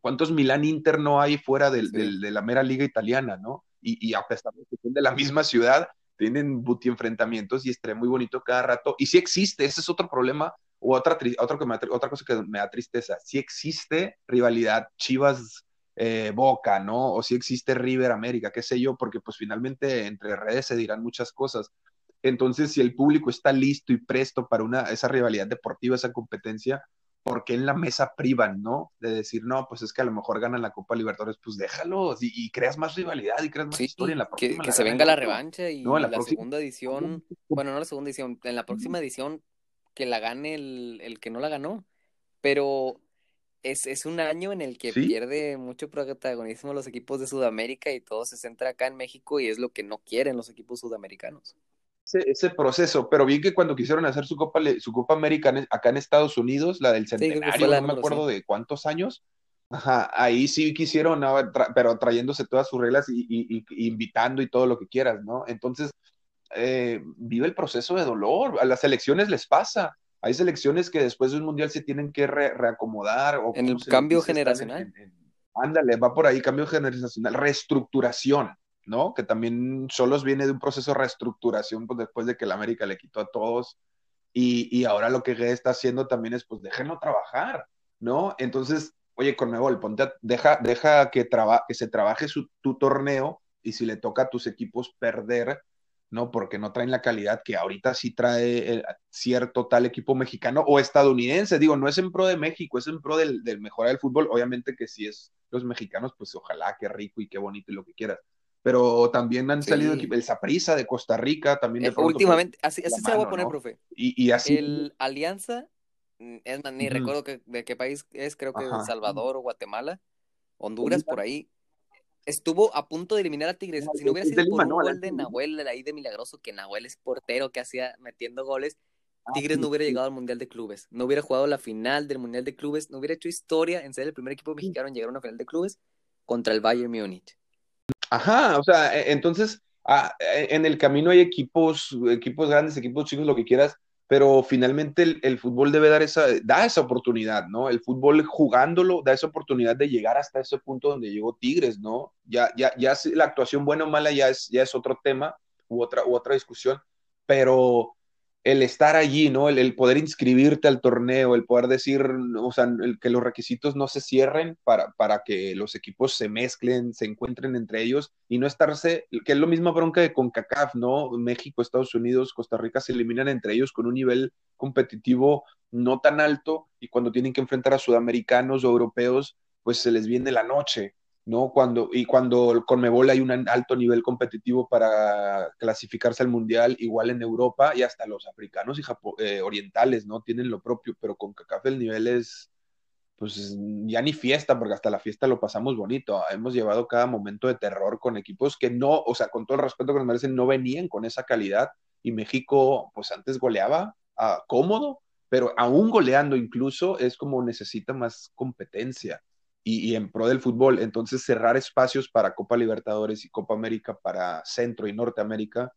Speaker 2: cuántos Milán Inter no hay fuera del, de la mera liga italiana, ¿no? Y, y a pesar de la misma ciudad, tienen buti enfrentamientos y estaría muy bonito cada rato. Y sí existe, ese es otro problema o otra, me, otra cosa que me da tristeza, si existe rivalidad Chivas eh, Boca, ¿no? O si existe River América, qué sé yo, porque pues finalmente entre redes se dirán muchas cosas. Entonces, si el público está listo y presto para una, esa rivalidad deportiva, esa competencia, ¿por qué en la mesa privan, no? De decir, no, pues es que a lo mejor ganan la Copa Libertadores, pues déjalo y, creas más rivalidad y creas más historia en la próxima.
Speaker 1: Que, se venga la revancha y en la, segunda edición, *laughs* bueno, no la segunda edición, en la próxima edición que la gane el, el que no la ganó, pero es, es un año en el que pierde mucho protagonismo los equipos de Sudamérica y todo se centra acá en México y es lo que no quieren los equipos sudamericanos.
Speaker 2: Ese, ese proceso, pero bien que cuando quisieron hacer su Copa, su Copa América acá en Estados Unidos, la del centenario, no me acuerdo de cuántos años, Ajá, ahí sí quisieron, pero trayéndose todas sus reglas y, y, invitando y todo lo que quieras, ¿no? Entonces, eh, vive el proceso de dolor. A las elecciones les pasa. Hay selecciones que después de un mundial se tienen que reacomodar. O
Speaker 1: en el cambio generacional.
Speaker 2: ándale, va por ahí, cambio generacional, reestructuración, ¿no? Que también Solos viene de un proceso de reestructuración pues, después de que el América le quitó a todos. Y, ahora lo que está haciendo también es, pues, déjenlo trabajar, ¿no? Entonces, oye, Conmebol, ponte deja, deja que, que se trabaje su, tu torneo y si le toca a tus equipos perder, ¿no? Porque no traen la calidad que ahorita sí trae cierto tal equipo mexicano o estadounidense. Digo, no es en pro de México, es en pro del, del mejorar el fútbol. Obviamente que si es los mexicanos, pues ojalá, qué rico y qué bonito y lo que quieras. Pero también han salido el Zaprisa de Costa Rica, también de
Speaker 1: eh, Últimamente, así, así se va a poner, profe.
Speaker 2: Y, así.
Speaker 1: El Alianza, mm, es, ni recuerdo de qué país es, creo que El Salvador o Guatemala, Honduras, por ahí. Estuvo a punto de eliminar a Tigres. si no hubiera sido por un gol de Nahuel de ahí de milagroso, que Nahuel es portero que hacía metiendo goles, ah, Tigres no hubiera llegado al Mundial de Clubes, no hubiera jugado la final del Mundial de Clubes, no hubiera hecho historia en ser el primer equipo mexicano en llegar a una final de clubes contra el Bayern Múnich.
Speaker 2: Ajá, o sea, e, entonces ah, e, en el camino hay equipos, equipos grandes, equipos chicos, lo que quieras, pero finalmente el, fútbol debe dar esa, da esa oportunidad, ¿no? El fútbol jugándolo da esa oportunidad de llegar hasta ese punto donde llegó Tigres, ¿no? Ya, ya, ya la actuación buena o mala ya es, ya es otro tema u otra, u otra discusión, pero el estar allí, ¿no? El, poder inscribirte al torneo, el poder decir, o sea, el, que los requisitos no se cierren para, para que los equipos se mezclen, se encuentren entre ellos y no estarse, que es lo misma bronca de CONCACAF, ¿no? México, Estados Unidos, Costa Rica se eliminan entre ellos con un nivel competitivo no tan alto y cuando tienen que enfrentar a sudamericanos o europeos, pues se les viene la noche, ¿no? Cuando, y cuando con Mebol hay un alto nivel competitivo para clasificarse al Mundial, igual en Europa y hasta los africanos y eh, orientales, ¿no? Tienen lo propio, pero con CACAF el nivel es, pues ya ni fiesta, porque hasta la fiesta lo pasamos bonito. Hemos llevado cada momento de terror con equipos que no, o sea, con todo el respeto que nos merecen, no venían con esa calidad y México, pues antes goleaba a, cómodo, pero aún goleando incluso es como necesita más competencia y, en pro del fútbol. Entonces, cerrar espacios para Copa Libertadores y Copa América para Centro y Norteamérica,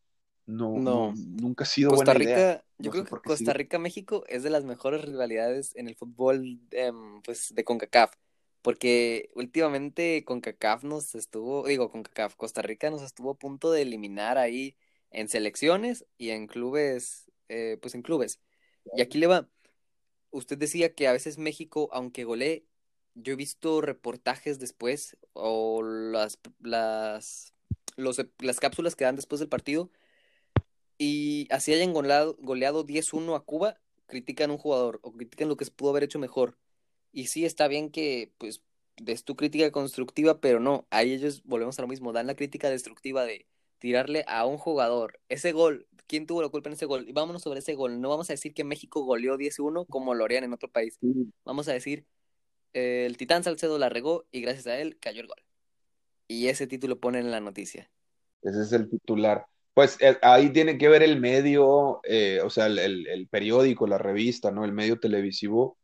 Speaker 2: no,
Speaker 1: No.
Speaker 2: nunca ha sido
Speaker 1: Costa
Speaker 2: buena
Speaker 1: Rica,
Speaker 2: idea.
Speaker 1: yo
Speaker 2: No
Speaker 1: creo que Costa
Speaker 2: sigue.
Speaker 1: Rica-México es de las mejores rivalidades en el fútbol em, pues, de CONCACAF, porque últimamente CONCACAF nos estuvo, digo CONCACAF, Costa Rica nos estuvo a punto de eliminar ahí en selecciones y en clubes, eh, pues en clubes. Y aquí le va, usted decía que a veces México, aunque golee, yo he visto reportajes después o las, las, los, las cápsulas que dan después del partido y así hayan goleado, goleado 10-1 a Cuba, critican a un jugador o critican lo que pudo haber hecho mejor. Y sí, está bien que, pues, des tu crítica constructiva, pero no, ahí ellos volvemos a lo mismo, dan la crítica destructiva de tirarle a un jugador. Ese gol, ¿quién tuvo la culpa en ese gol? Y vámonos sobre ese gol. No vamos a decir que México goleó 10-1 como lo harían en otro país. Vamos a decir, el Titán Salcedo la regó y gracias a él cayó el gol. Y ese título ponen en la noticia.
Speaker 2: Ese es el titular. Pues eh, ahí tiene que ver el medio, eh, o sea, el, periódico, la revista, ¿no? El medio televisivo,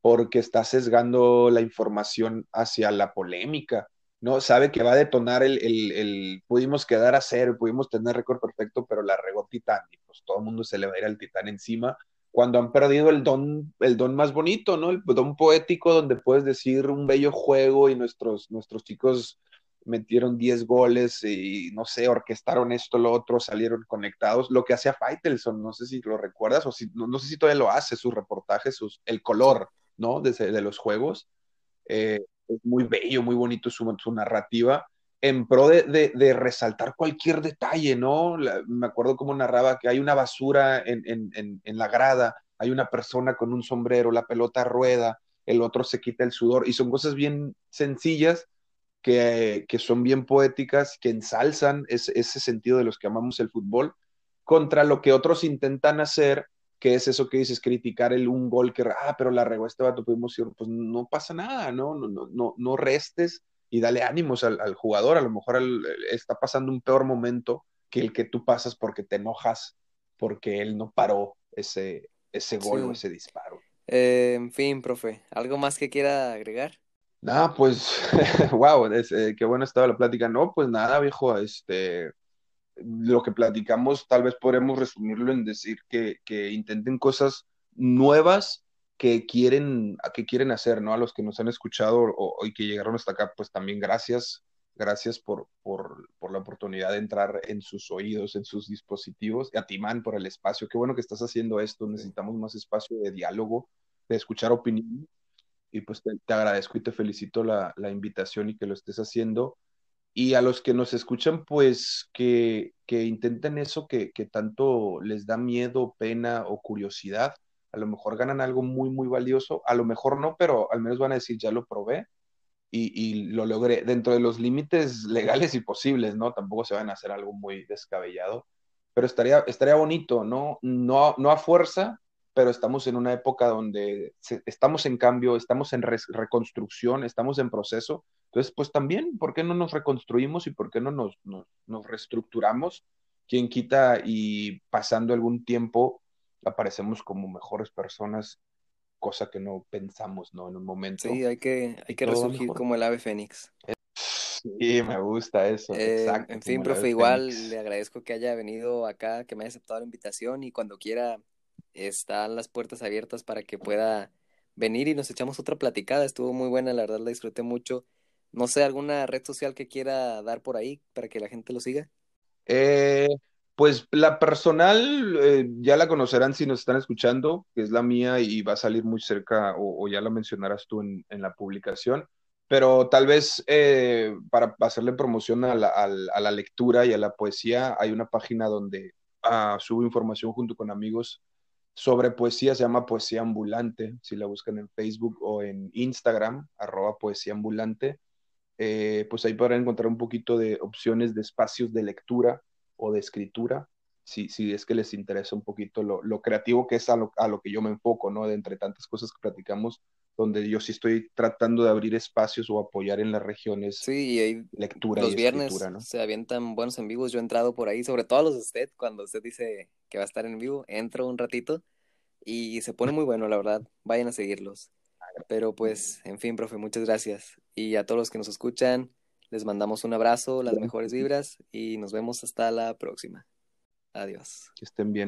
Speaker 2: porque está sesgando la información hacia la polémica, ¿no? Sabe que va a detonar el, el, el- pudimos quedar a cero, pudimos tener récord perfecto, pero la regó Titán, y pues todo el mundo se le va a ir al Titán encima, cuando han perdido el don, el don más bonito, ¿no? El don poético donde puedes decir un bello juego y nuestros, nuestros chicos metieron 10 goles y no sé, orquestaron esto, lo otro, salieron conectados, lo que hacía Faitelson, no sé si lo recuerdas o si, no, no sé si todavía lo hace, sus reportajes, sus, el color, ¿no? De, de los juegos. Eh, es muy bello, muy bonito su, su narrativa, en pro de, de, de, resaltar cualquier detalle, ¿no? Me acuerdo cómo narraba que hay una basura en, en, en, la grada, hay una persona con un sombrero, la pelota rueda, el otro se quita el sudor, y son cosas bien sencillas que, que son bien poéticas, que ensalzan ese, ese sentido de los que amamos el fútbol, contra lo que otros intentan hacer que es eso que dices, criticar el un gol que, ah, pero la regó este vato, pudimos ir, pues no pasa nada, ¿no? No, no, no, no restes y dale ánimos al, al jugador, a lo mejor está pasando un peor momento que el que tú pasas porque te enojas, porque él no paró ese, ese gol sí. o ese disparo.
Speaker 1: Eh, en fin, profe, ¿algo más que quiera agregar?
Speaker 2: Nada, pues, *laughs* wow, es, eh, qué buena estaba la plática. No, pues nada, viejo, este, lo que platicamos tal vez podremos resumirlo en decir que, que intenten cosas nuevas que quieren, que quieren hacer, ¿no? A los que nos han escuchado o, y que llegaron hasta acá, pues también gracias, gracias por, por, por, la oportunidad de entrar en sus oídos, en sus dispositivos. Y a ti, man, por el espacio. Qué bueno que estás haciendo esto. Necesitamos más espacio de diálogo, de escuchar opiniones. Y pues te, te agradezco y te felicito la, la invitación y que lo estés haciendo y a los que nos escuchan, pues que, que intenten eso que, que, tanto les da miedo, pena o curiosidad. A lo mejor ganan algo muy, muy valioso, a lo mejor no, pero al menos van a decir, ya lo probé y, y lo logré dentro de los límites legales y posibles, ¿no? Tampoco se van a hacer algo muy descabellado, pero estaría, estaría bonito, ¿no? No, no a fuerza, pero estamos en una época donde estamos en cambio, estamos en re, reconstrucción, estamos en proceso. Entonces, pues también, ¿por qué no nos reconstruimos y por qué no nos, nos, reestructuramos? Quien quita y pasando algún tiempo aparecemos como mejores personas, cosa que no pensamos, ¿no? En un momento.
Speaker 1: Sí, hay que, hay que resurgir como el ave fénix.
Speaker 2: Sí, me gusta eso.
Speaker 1: Eh,
Speaker 2: Exacto,
Speaker 1: en fin, profe, igual fénix. le agradezco que haya venido acá, que me haya aceptado la invitación y cuando quiera están las puertas abiertas para que pueda venir y nos echamos otra platicada. Estuvo muy buena, la verdad la disfruté mucho. No sé, alguna red social que quiera dar por ahí para que la gente lo siga.
Speaker 2: Eh, pues la personal eh, ya la conocerán si nos están escuchando, que es la mía y va a salir muy cerca o, ya la mencionarás tú en, la publicación. Pero tal vez eh, para hacerle promoción a la, lectura y a la poesía, hay una página donde uh, subo información junto con amigos sobre poesía, se llama Poesía Ambulante, si la buscan en Facebook o en Instagram, arroba Poesía Ambulante, eh, pues ahí podrán encontrar un poquito de opciones de espacios de lectura o de escritura, si, si es que les interesa un poquito lo, lo creativo que es a lo, a lo, que yo me enfoco, ¿no? De entre tantas cosas que platicamos, donde yo sí estoy tratando de abrir espacios o apoyar en las regiones
Speaker 1: sí, y ahí
Speaker 2: lectura
Speaker 1: los
Speaker 2: y
Speaker 1: viernes
Speaker 2: ¿no?
Speaker 1: se avientan buenos en vivos, yo he entrado por ahí, sobre todo a los de usted, cuando usted dice que va a estar en vivo, entro un ratito y se pone muy bueno, la verdad, vayan a seguirlos. Pero pues, en fin, profe, muchas gracias. Y a todos los que nos escuchan, les mandamos un abrazo, las mejores vibras y nos vemos hasta la próxima. Adiós.
Speaker 2: Que estén bien.